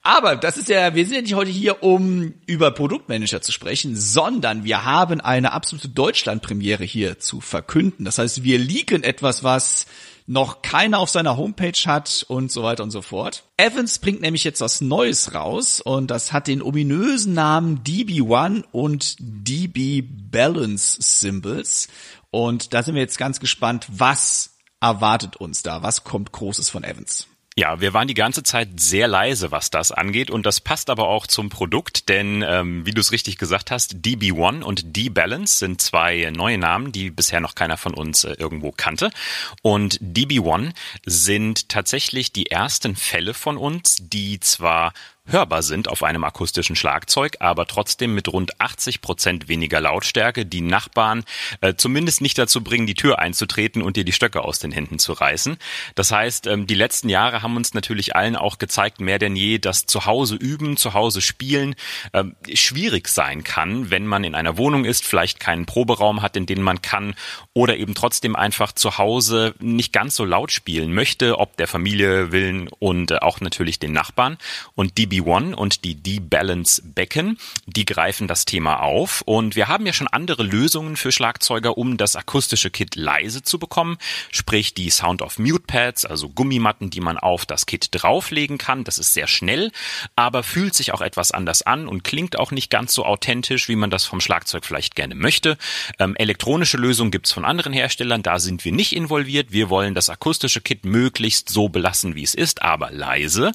Aber das ist ja, wir sind ja nicht heute hier, um über Produktmanager zu sprechen, sondern wir haben eine absolute Deutschlandpremiere hier zu verkünden. Das heißt, wir leaken etwas, was noch keiner auf seiner Homepage hat und so weiter und so fort. Evans bringt nämlich jetzt was Neues raus und das hat den ominösen Namen DB1 und DB Balance Symbols. Und da sind wir jetzt ganz gespannt, was erwartet uns da? Was kommt Großes von Evans? Ja, wir waren die ganze Zeit sehr leise, was das angeht. Und das passt aber auch zum Produkt, denn ähm, wie du es richtig gesagt hast, DB1 und D-Balance sind zwei neue Namen, die bisher noch keiner von uns äh, irgendwo kannte. Und DB1 sind tatsächlich die ersten Fälle von uns, die zwar hörbar sind auf einem akustischen Schlagzeug, aber trotzdem mit rund 80 Prozent weniger Lautstärke die Nachbarn äh, zumindest nicht dazu bringen, die Tür einzutreten und dir die Stöcke aus den Händen zu reißen. Das heißt, ähm, die letzten Jahre haben uns natürlich allen auch gezeigt, mehr denn je, dass zu Hause üben, zu Hause spielen ähm, schwierig sein kann, wenn man in einer Wohnung ist, vielleicht keinen Proberaum hat, in den man kann oder eben trotzdem einfach zu Hause nicht ganz so laut spielen möchte, ob der Familie willen und äh, auch natürlich den Nachbarn. Und die DB1 und die D-Balance Becken, die greifen das Thema auf. Und wir haben ja schon andere Lösungen für Schlagzeuger, um das akustische Kit leise zu bekommen. Sprich die Sound of Mute Pads, also Gummimatten, die man auf das Kit drauflegen kann. Das ist sehr schnell, aber fühlt sich auch etwas anders an und klingt auch nicht ganz so authentisch, wie man das vom Schlagzeug vielleicht gerne möchte. Ähm, elektronische Lösungen gibt's von anderen Herstellern, da sind wir nicht involviert. Wir wollen das akustische Kit möglichst so belassen, wie es ist, aber leise.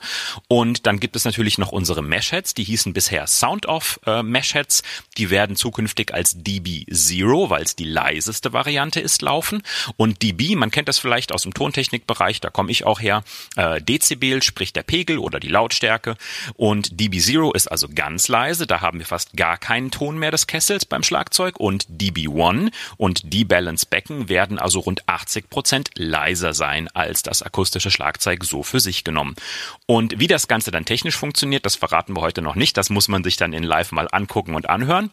Und dann gibt es natürlich noch unsere Mesh-Heads, die hießen bisher Sound-Off äh, Mesh-Heads. Die werden zukünftig als DB Zero, weil es die leiseste Variante ist, laufen. Und DB, man kennt das vielleicht aus dem Tontechnikbereich, da komme ich auch her, äh, Dezibel, sprich der Pegel oder die Lautstärke. Und DB Zero ist also ganz leise, da haben wir fast gar keinen Ton mehr des Kessels beim Schlagzeug. Und DB One und D-Balance Becken werden also rund 80 Prozent leiser sein als das akustische Schlagzeug so für sich genommen. Und wie das Ganze dann technisch funktioniert. Das verraten wir heute noch nicht. Das muss man sich dann in Live mal angucken und anhören.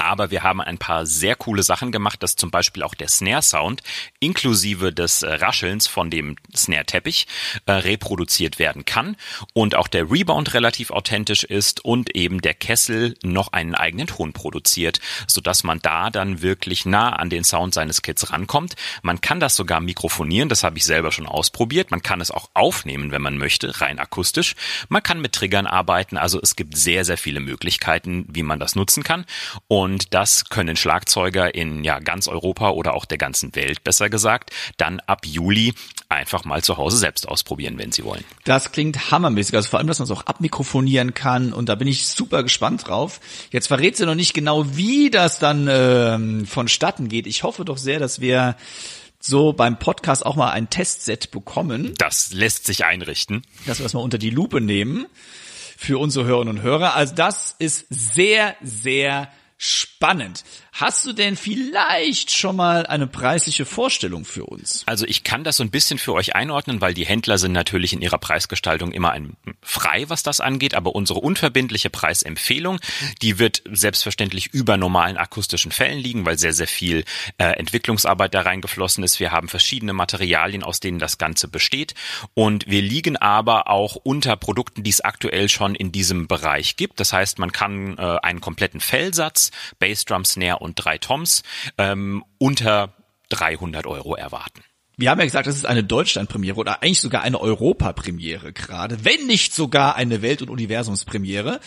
Aber wir haben ein paar sehr coole Sachen gemacht, dass zum Beispiel auch der Snare-Sound inklusive des äh, Raschelns von dem Snare-Teppich äh, reproduziert werden kann und auch der Rebound relativ authentisch ist und eben der Kessel noch einen eigenen Ton produziert, sodass man da dann wirklich nah an den Sound seines Kits rankommt. Man kann das sogar mikrofonieren, das habe ich selber schon ausprobiert. Man kann es auch aufnehmen, wenn man möchte, rein akustisch. Man kann mit Triggern arbeiten, also es gibt sehr, sehr viele Möglichkeiten, wie man das nutzen kann. Und und das können Schlagzeuger in ja ganz Europa oder auch der ganzen Welt, besser gesagt, dann ab Juli einfach mal zu Hause selbst ausprobieren, wenn sie wollen. Das klingt hammermäßig. Also vor allem, dass man es auch abmikrofonieren kann. Und da bin ich super gespannt drauf. Jetzt verrät sie noch nicht genau, wie das dann ähm, vonstatten geht. Ich hoffe doch sehr, dass wir so beim Podcast auch mal ein Testset bekommen. Das lässt sich einrichten. Dass wir das mal unter die Lupe nehmen für unsere Hörerinnen und Hörer. Also das ist sehr, sehr spannend. Hast du denn vielleicht schon mal eine preisliche Vorstellung für uns? Also ich kann das so ein bisschen für euch einordnen, weil die Händler sind natürlich in ihrer Preisgestaltung immer ein frei, was das angeht, aber unsere unverbindliche Preisempfehlung, die wird selbstverständlich über normalen akustischen Fällen liegen, weil sehr, sehr viel äh, Entwicklungsarbeit da reingeflossen ist. Wir haben verschiedene Materialien, aus denen das Ganze besteht und wir liegen aber auch unter Produkten, die es aktuell schon in diesem Bereich gibt. Das heißt, man kann äh, einen kompletten Fellsatz, Bassdrum, Snare und drei Toms ähm, unter 300 Euro erwarten. Wir haben ja gesagt, das ist eine Deutschlandpremiere oder eigentlich sogar eine Europapremiere gerade, wenn nicht sogar eine Welt- und Universumspremiere.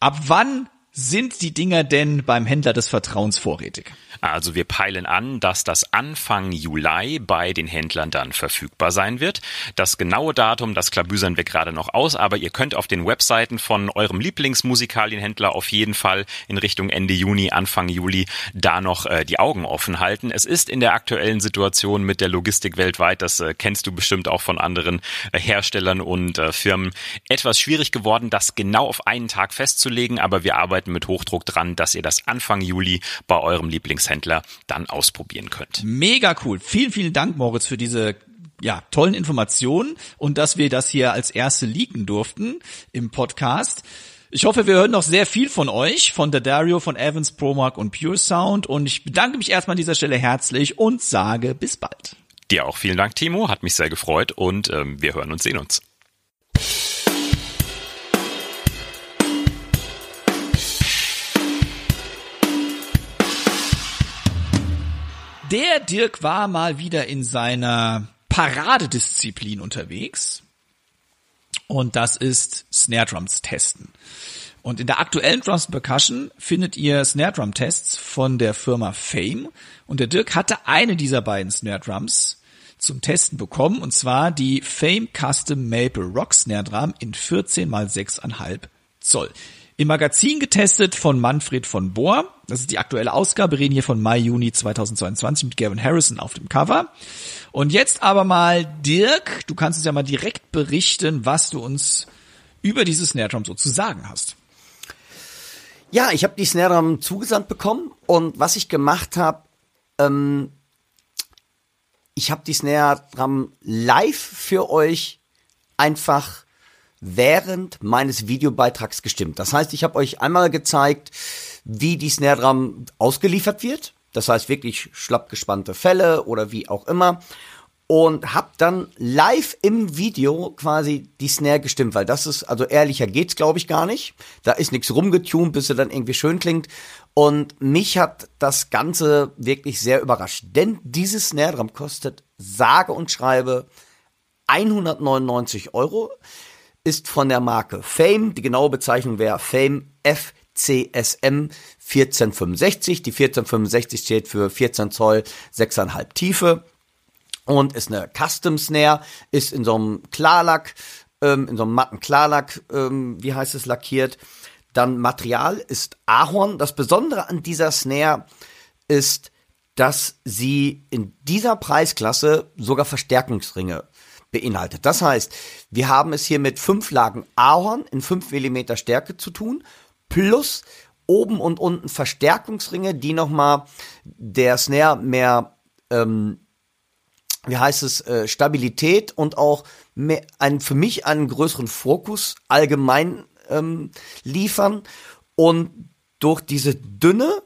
Ab wann sind die Dinger denn beim Händler des Vertrauens vorrätig? Also wir peilen an, dass das Anfang Juli bei den Händlern dann verfügbar sein wird. Das genaue Datum, das klabüsern wir gerade noch aus, aber ihr könnt auf den Webseiten von eurem Lieblingsmusikalienhändler auf jeden Fall in Richtung Ende Juni, Anfang Juli da noch äh, die Augen offen halten. Es ist in der aktuellen Situation mit der Logistik weltweit, das äh, kennst du bestimmt auch von anderen äh, Herstellern und äh, Firmen, etwas schwierig geworden, das genau auf einen Tag festzulegen, aber wir arbeiten arbeiten mit Hochdruck dran, dass ihr das Anfang Juli bei eurem Lieblingshändler dann ausprobieren könnt. Mega cool. Vielen, vielen Dank, Moritz, für diese ja, tollen Informationen und dass wir das hier als erste leaken durften im Podcast. Ich hoffe, wir hören noch sehr viel von euch, von der Dario, von Evans, Promark und Pure Sound. Und ich bedanke mich erstmal an dieser Stelle herzlich und sage bis bald. Dir auch vielen Dank, Timo. Hat mich sehr gefreut und ähm, wir hören und sehen uns. Der Dirk war mal wieder in seiner Paradedisziplin unterwegs. Und das ist Snare Drums testen. Und in der aktuellen Drums Percussion findet ihr Snare Drum Tests von der Firma Fame. Und der Dirk hatte eine dieser beiden Snare Drums zum Testen bekommen. Und zwar die Fame Custom Maple Rock Snare Drum in 14 x 6,5 Zoll. Im Magazin getestet von Manfred von Bohr. Das ist die aktuelle Ausgabe, reden hier von Mai, Juni 2022 mit Gavin Harrison auf dem Cover. Und jetzt aber mal Dirk, du kannst uns ja mal direkt berichten, was du uns über dieses Snare Drum so zu sagen hast. Ja, ich habe die Snare Drum zugesandt bekommen und was ich gemacht habe, ähm, ich habe die Snare Drum live für euch einfach während meines Videobeitrags gestimmt. Das heißt, ich habe euch einmal gezeigt, wie die Snare Drum ausgeliefert wird. Das heißt wirklich schlapp gespannte Fälle oder wie auch immer. Und hab dann live im Video quasi die Snare gestimmt, weil das ist, also ehrlicher geht's glaube ich gar nicht. Da ist nichts rumgetunt, bis sie dann irgendwie schön klingt. Und mich hat das Ganze wirklich sehr überrascht. Denn dieses Snare Drum kostet sage und schreibe 199 Euro ist von der Marke Fame. Die genaue Bezeichnung wäre Fame FCSM 1465. Die 1465 steht für 14 Zoll, 6,5 Tiefe und ist eine Custom Snare, ist in so einem Klarlack, ähm, in so einem matten Klarlack, ähm, wie heißt es, lackiert. Dann Material ist Ahorn. Das Besondere an dieser Snare ist, dass sie in dieser Preisklasse sogar Verstärkungsringe beinhaltet. Das heißt, wir haben es hier mit fünf Lagen Ahorn in fünf Millimeter Stärke zu tun, plus oben und unten Verstärkungsringe, die nochmal der Snare mehr, ähm, wie heißt es, äh, Stabilität und auch mehr, einen, für mich einen größeren Fokus allgemein ähm, liefern. Und durch diese dünne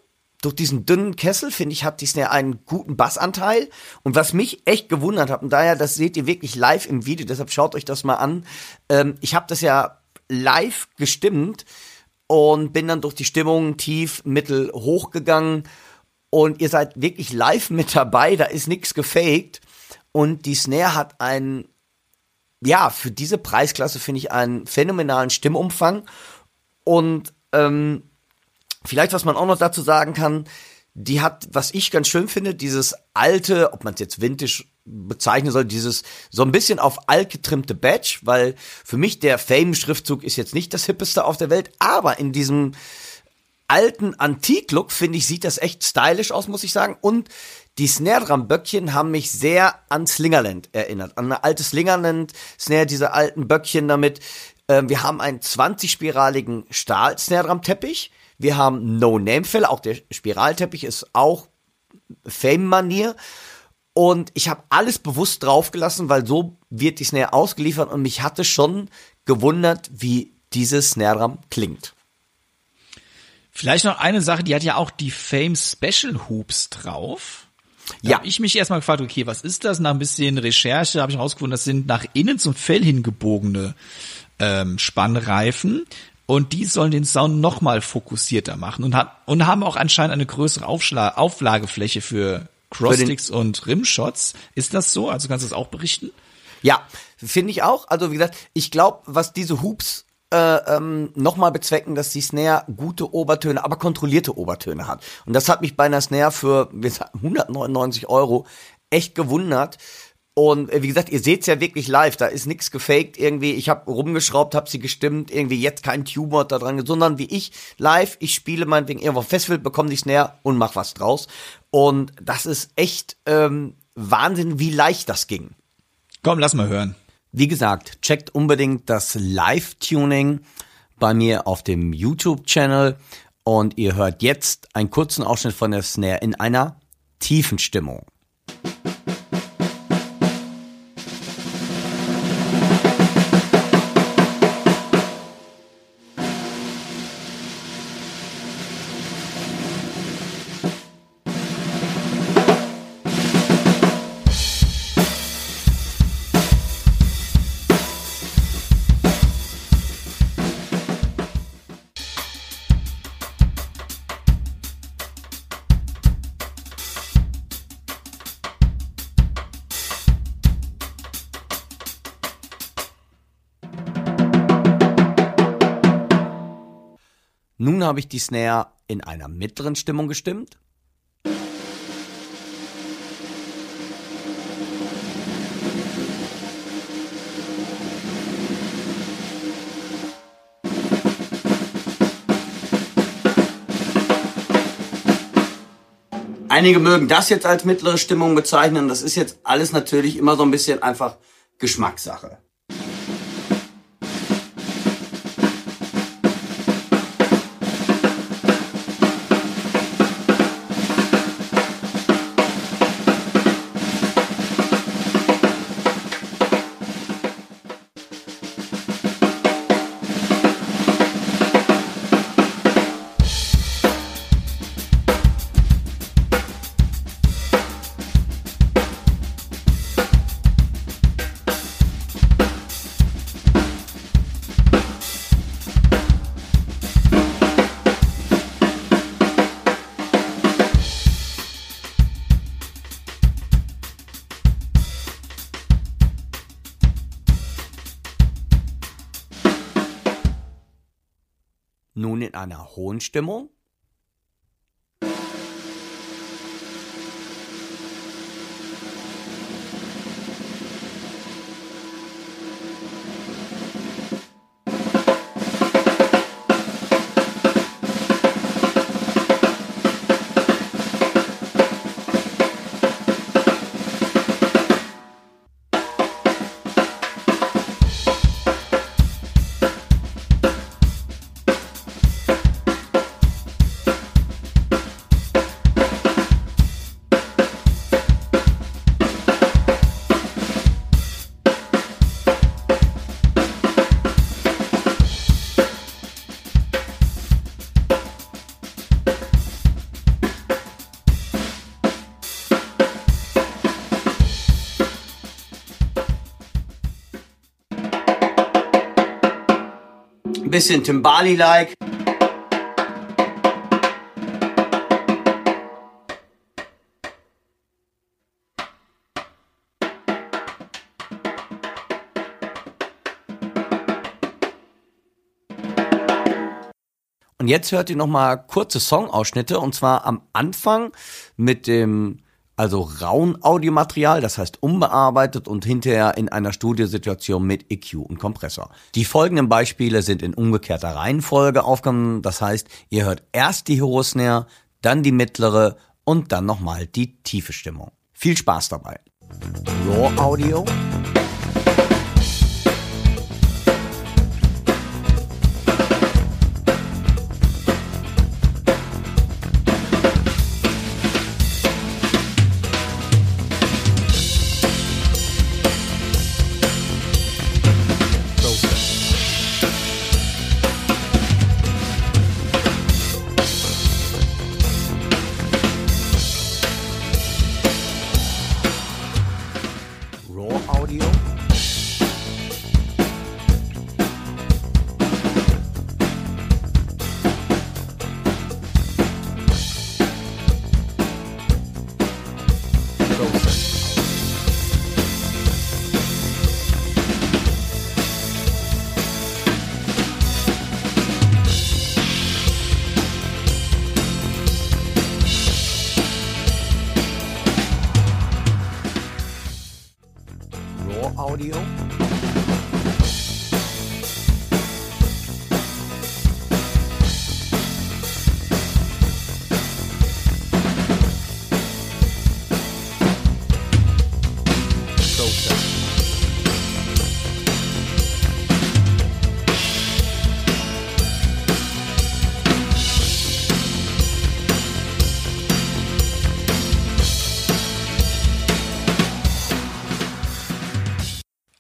durch diesen dünnen Kessel, finde ich, hat die Snare einen guten Bassanteil. Und was mich echt gewundert hat, und daher, das seht ihr wirklich live im Video, deshalb schaut euch das mal an. Ähm, ich habe das ja live gestimmt und bin dann durch die Stimmung tief, mittel, hoch gegangen. Und ihr seid wirklich live mit dabei, da ist nichts gefaked. Und die Snare hat einen, ja, für diese Preisklasse finde ich einen phänomenalen Stimmumfang. Und ähm, Vielleicht, was man auch noch dazu sagen kann, die hat, was ich ganz schön finde, dieses alte, ob man es jetzt Vintage bezeichnen soll, dieses so ein bisschen auf alt getrimmte Badge, weil für mich der Fame-Schriftzug ist jetzt nicht das hippeste auf der Welt, aber in diesem alten Antik-Look, finde ich, sieht das echt stylisch aus, muss ich sagen. Und die Snare-Drum-Böckchen haben mich sehr an Slingerland erinnert, an eine alte Slingerland-Snare, diese alten Böckchen damit. Ähm, wir haben einen 20-spiraligen Stahl-Snare-Drum-Teppich wir haben No-Name-Fälle, auch der Spiralteppich ist auch Fame-Manier. Und ich habe alles bewusst draufgelassen, weil so wird die Snare ausgeliefert und mich hatte schon gewundert, wie dieses Snare Drum klingt. Vielleicht noch eine Sache, die hat ja auch die Fame Special Hoops drauf. Da ja. habe ich mich erstmal gefragt, okay, was ist das? Nach ein bisschen Recherche habe ich herausgefunden, das sind nach innen zum Fell hingebogene ähm, Spannreifen. Und die sollen den Sound nochmal fokussierter machen und, hat, und haben auch anscheinend eine größere Aufschla Auflagefläche für Crosssticks und Rimshots. Ist das so? Also kannst du das auch berichten? Ja, finde ich auch. Also wie gesagt, ich glaube, was diese Hoops äh, ähm, nochmal bezwecken, dass die Snare gute Obertöne, aber kontrollierte Obertöne hat. Und das hat mich bei einer Snare für wie gesagt, 199 Euro echt gewundert. Und äh, wie gesagt, ihr seht's ja wirklich live, da ist nichts gefaked irgendwie. Ich habe rumgeschraubt, habe sie gestimmt, irgendwie jetzt kein Tumor da dran, sondern wie ich live, ich spiele meinetwegen irgendwo Festival, bekomme die Snare und mach was draus. Und das ist echt ähm, Wahnsinn, wie leicht das ging. Komm, lass mal hören. Wie gesagt, checkt unbedingt das Live-Tuning bei mir auf dem YouTube-Channel Und ihr hört jetzt einen kurzen Ausschnitt von der Snare in einer tiefen Stimmung. Nun habe ich die Snare in einer mittleren Stimmung gestimmt. Einige mögen das jetzt als mittlere Stimmung bezeichnen. Das ist jetzt alles natürlich immer so ein bisschen einfach Geschmackssache. In bisschen Timbali-like. Und jetzt hört ihr noch mal kurze Songausschnitte und zwar am Anfang mit dem also rauen Audiomaterial, das heißt unbearbeitet und hinterher in einer Studiosituation mit EQ und Kompressor. Die folgenden Beispiele sind in umgekehrter Reihenfolge aufgenommen, das heißt, ihr hört erst die hohe Snare, dann die mittlere und dann nochmal die tiefe Stimmung. Viel Spaß dabei. Raw Audio.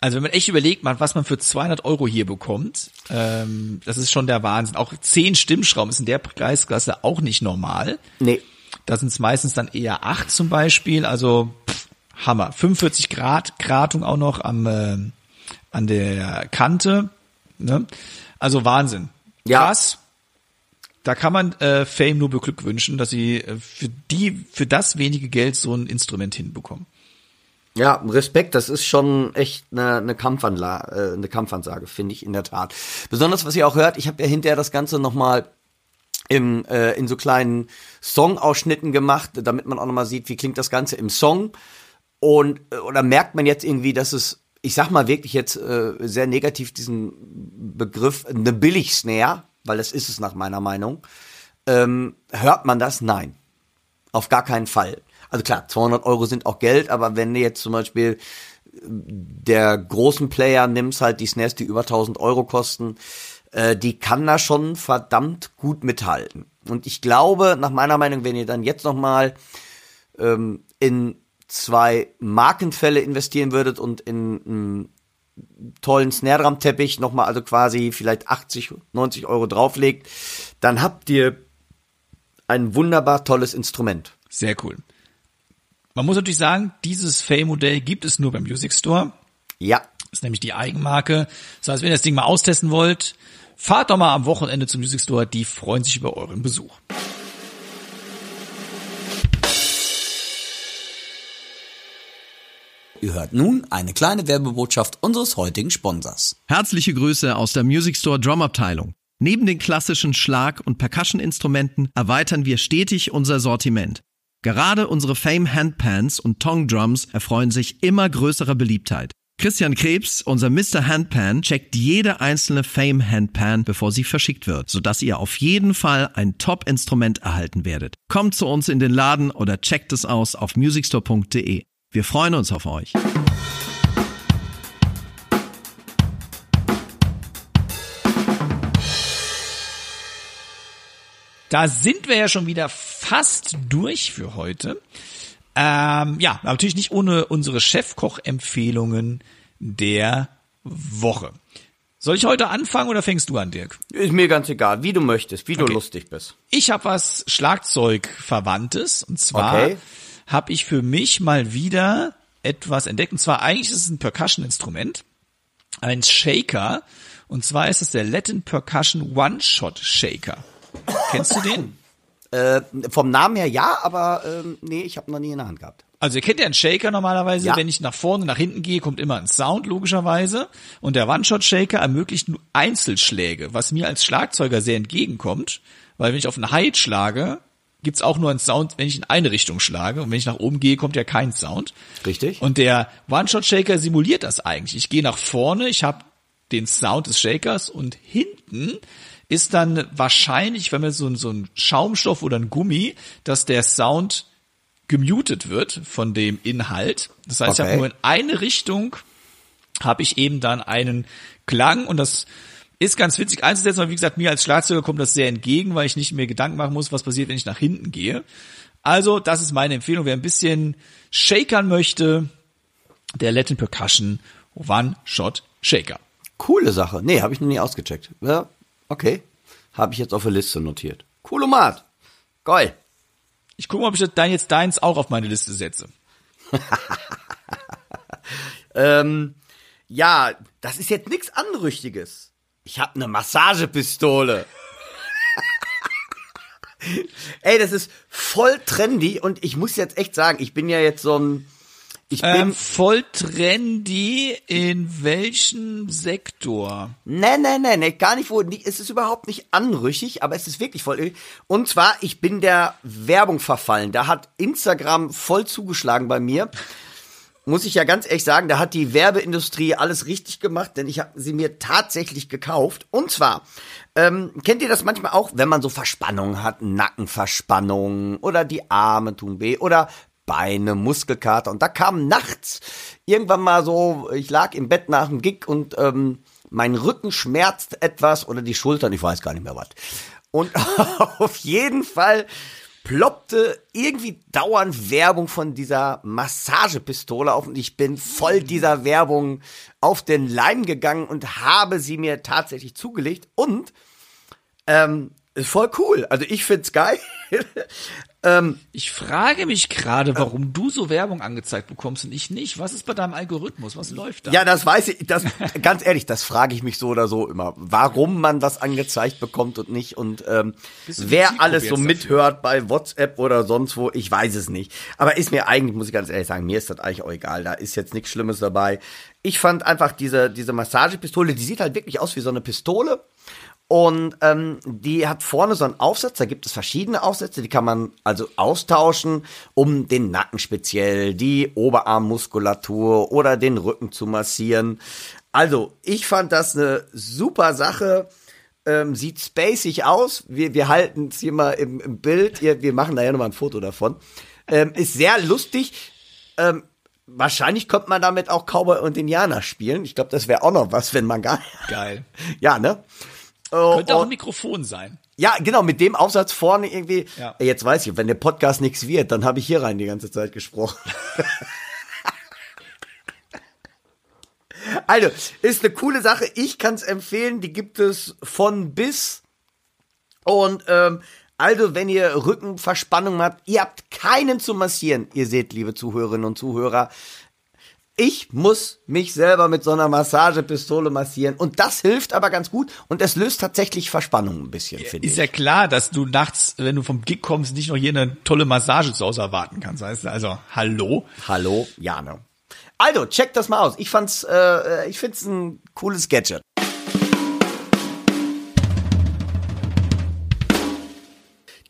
Also wenn man echt überlegt, man, was man für 200 Euro hier bekommt, ähm, das ist schon der Wahnsinn. Auch 10 Stimmschrauben ist in der Preisklasse auch nicht normal. Nee. Da sind es meistens dann eher 8 zum Beispiel. Also pff, Hammer. 45 Grad Gratung auch noch am äh, an der Kante. Ne? Also Wahnsinn. Ja. Krass. Da kann man äh, Fame nur beglückwünschen, dass sie äh, für die für das wenige Geld so ein Instrument hinbekommen. Ja, Respekt, das ist schon echt eine, eine, Kampfanla äh, eine Kampfansage, finde ich in der Tat. Besonders, was ihr auch hört, ich habe ja hinterher das Ganze nochmal im, äh, in so kleinen Songausschnitten gemacht, damit man auch nochmal sieht, wie klingt das Ganze im Song. Und äh, oder merkt man jetzt irgendwie, dass es, ich sag mal wirklich jetzt äh, sehr negativ diesen Begriff, eine Billig-Snare, weil das ist es nach meiner Meinung, ähm, hört man das? Nein. Auf gar keinen Fall. Also klar, 200 Euro sind auch Geld, aber wenn du jetzt zum Beispiel der großen Player nimmst, halt die Snares, die über 1000 Euro kosten, äh, die kann da schon verdammt gut mithalten. Und ich glaube, nach meiner Meinung, wenn ihr dann jetzt noch mal ähm, in zwei Markenfälle investieren würdet und in einen tollen Snare-Drum-Teppich nochmal also quasi vielleicht 80, 90 Euro drauflegt, dann habt ihr ein wunderbar tolles Instrument. Sehr cool. Man muss natürlich sagen, dieses Fame-Modell gibt es nur beim Music Store. Ja. Das ist nämlich die Eigenmarke. Das heißt, wenn ihr das Ding mal austesten wollt, fahrt doch mal am Wochenende zum Music Store. Die freuen sich über euren Besuch. Ihr hört nun eine kleine Werbebotschaft unseres heutigen Sponsors. Herzliche Grüße aus der Music Store Drum Abteilung. Neben den klassischen Schlag- und Percussion-Instrumenten erweitern wir stetig unser Sortiment. Gerade unsere Fame Handpans und Tong Drums erfreuen sich immer größerer Beliebtheit. Christian Krebs, unser Mr. Handpan, checkt jede einzelne Fame Handpan, bevor sie verschickt wird, sodass ihr auf jeden Fall ein Top-Instrument erhalten werdet. Kommt zu uns in den Laden oder checkt es aus auf musicstore.de. Wir freuen uns auf euch. Da sind wir ja schon wieder fast durch für heute. Ähm, ja, natürlich nicht ohne unsere Chefkoch-Empfehlungen der Woche. Soll ich heute anfangen oder fängst du an, Dirk? Ist mir ganz egal, wie du möchtest, wie du Okay. lustig bist. Ich habe was Schlagzeugverwandtes und zwar Okay. habe ich für mich mal wieder etwas entdeckt und zwar eigentlich ist es ein Percussion-Instrument, ein Shaker und zwar ist es der Latin Percussion One-Shot Shaker. Kennst du den? Äh, vom Namen her ja, aber ähm, nee, ich habe noch nie in der Hand gehabt. Also ihr kennt ja einen Shaker normalerweise, Ja. wenn ich nach vorne, nach hinten gehe, kommt immer ein Sound logischerweise und der One-Shot-Shaker ermöglicht nur Einzelschläge, was mir als Schlagzeuger sehr entgegenkommt, weil wenn ich auf einen High schlage, gibt's auch nur einen Sound, wenn ich in eine Richtung schlage und wenn ich nach oben gehe, kommt ja kein Sound. Richtig? Und der One-Shot-Shaker simuliert das eigentlich. Ich gehe nach vorne, ich habe den Sound des Shakers und hinten ist dann wahrscheinlich, wenn man so, ein- so ein Schaumstoff oder ein Gummi, dass der Sound gemutet wird von dem Inhalt. Das heißt, ich Okay. habe nur in eine Richtung habe ich eben dann einen Klang und das ist ganz witzig einzusetzen, aber wie gesagt, mir als Schlagzeuger kommt das sehr entgegen, weil ich nicht mehr Gedanken machen muss, was passiert, wenn ich nach hinten gehe. Also, das ist meine Empfehlung. Wer ein bisschen shakern möchte, der Latin Percussion One-Shot Shaker. Coole Sache. Nee, habe ich noch nie ausgecheckt. Ja, okay. Habe ich jetzt auf der Liste notiert. Coole Mat. Geil. Ich gucke mal, ob ich dann jetzt deins auch auf meine Liste setze. Ähm, ja, das ist jetzt nichts Anrüchtiges. Ich habe eine Massagepistole. Ey, das ist voll trendy und ich muss jetzt echt sagen, ich bin ja jetzt so ein ich bin Ähm, voll trendy in welchem Sektor? Nee, nee, nee, nee, gar nicht wo. Es ist überhaupt nicht anrüchig, aber es ist wirklich voll. Und zwar, ich bin der Werbung verfallen. Da hat Instagram voll zugeschlagen bei mir. Muss ich ja ganz ehrlich sagen, da hat die Werbeindustrie alles richtig gemacht, denn ich habe sie mir tatsächlich gekauft. Und zwar, ähm, kennt ihr das manchmal auch, wenn man so Verspannungen hat, Nackenverspannungen oder die Arme tun weh oder Beine, Muskelkater. Und da kam nachts irgendwann mal so, ich lag im Bett nach dem Gig und ähm, mein Rücken schmerzt etwas oder die Schultern, ich weiß gar nicht mehr was. Und auf jeden Fall ploppte irgendwie dauernd Werbung von dieser Massagepistole auf und ich bin voll dieser Werbung auf den Leim gegangen und habe sie mir tatsächlich zugelegt und ähm, ist voll cool. Also ich find's geil. Ähm, ich frage mich gerade, warum du so Werbung angezeigt bekommst und ich nicht. Was ist bei deinem Algorithmus? Was läuft da? Ja, das weiß ich. Das, ganz ehrlich, das frage ich mich so oder so immer. Warum man was angezeigt bekommt und nicht und ähm, wer alles so mithört bei WhatsApp oder sonst wo, ich weiß es nicht. Aber ist mir eigentlich, muss ich ganz ehrlich sagen, mir ist das eigentlich auch egal. Da ist jetzt nichts Schlimmes dabei. Ich fand einfach diese diese Massagepistole, die sieht halt wirklich aus wie so eine Pistole und ähm, die hat vorne so einen Aufsatz, da gibt es verschiedene Aufsätze, die kann man also austauschen, um den Nacken speziell, die Oberarmmuskulatur oder den Rücken zu massieren. Also, ich fand das eine super Sache. Ähm, sieht spacig aus. Wir, wir halten es hier mal im, im Bild. Wir machen da ja nochmal ein Foto davon. Ähm, ist sehr lustig. Ähm, wahrscheinlich könnte man damit auch Cowboy und Indianer spielen. Ich glaube, das wäre auch noch was, wenn man gar. Geil. ja, ne? Oh, Könnte auch ein Mikrofon sein. Ja, genau, mit dem Aufsatz vorne irgendwie. Ja. Jetzt weiß ich, wenn der Podcast nichts wird, dann habe ich hier rein die ganze Zeit gesprochen. also, ist eine coole Sache. Ich kann es empfehlen. Die gibt es von bis. Und ähm, also, wenn ihr Rückenverspannung habt, ihr habt keinen zu massieren. Ihr seht, liebe Zuhörerinnen und Zuhörer, ich muss mich selber mit so einer Massagepistole massieren. Und das hilft aber ganz gut. Und es löst tatsächlich Verspannung ein bisschen, finde ich. Ist ja klar, dass du nachts, wenn du vom Gig kommst, nicht noch hier eine tolle Massage zu Hause erwarten kannst. Weißt du? Also, hallo? Hallo, Jane. Also, check das mal aus. Ich fand's, äh, ich find's ein cooles Gadget.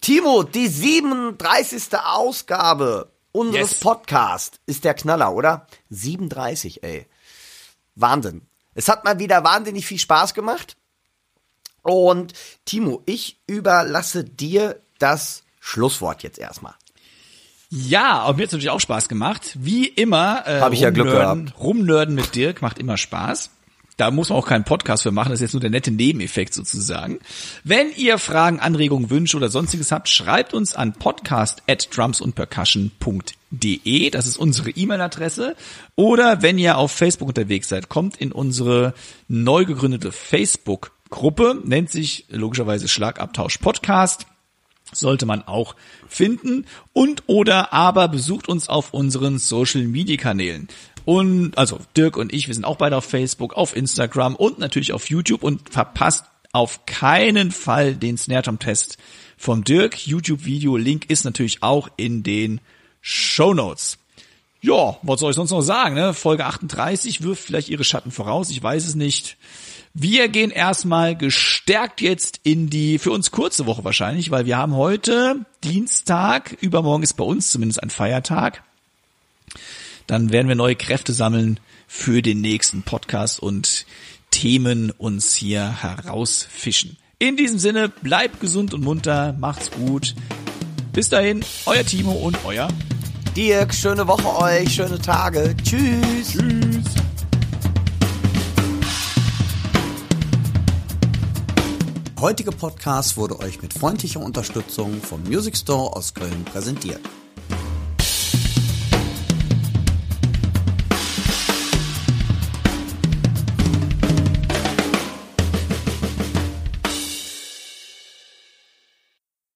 Timo, die 37. Ausgabe unseres yes. Podcasts ist der Knaller, oder? 37, ey. Wahnsinn. Es hat mal wieder wahnsinnig viel Spaß gemacht. Und Timo, ich überlasse dir das Schlusswort jetzt erstmal. Ja, aber mir hat natürlich auch Spaß gemacht. Wie immer, äh, habe ich ja Glück gehabt. Rumnörden mit Dirk macht immer Spaß. Da muss man auch keinen Podcast für machen, das ist jetzt nur der nette Nebeneffekt sozusagen. Wenn ihr Fragen, Anregungen, Wünsche oder sonstiges habt, schreibt uns an podcast at drumsundpercussion.de, das ist unsere E-Mail-Adresse. Oder wenn ihr auf Facebook unterwegs seid, kommt in unsere neu gegründete Facebook-Gruppe, nennt sich logischerweise Schlagabtausch Podcast sollte man auch finden und oder aber besucht uns auf unseren Social Media Kanälen. Und also Dirk und ich, wir sind auch beide auf Facebook, auf Instagram und natürlich auf YouTube und verpasst auf keinen Fall den Snare Test vom Dirk. YouTube-Video, Link ist natürlich auch in den Show Notes. Ja, was soll ich sonst noch sagen? Ne? Folge 38 wirft vielleicht ihre Schatten voraus, ich weiß es nicht. Wir gehen erstmal gestärkt jetzt in die für uns kurze Woche wahrscheinlich, weil wir haben heute Dienstag, übermorgen ist bei uns zumindest ein Feiertag dann werden wir neue Kräfte sammeln für den nächsten Podcast und Themen uns hier herausfischen. In diesem Sinne, bleibt gesund und munter, macht's gut. Bis dahin, euer Timo und euer Dirk. Schöne Woche euch, schöne Tage. Tschüss. Tschüss. heutige Podcast wurde euch mit freundlicher Unterstützung vom Music Store aus Köln präsentiert.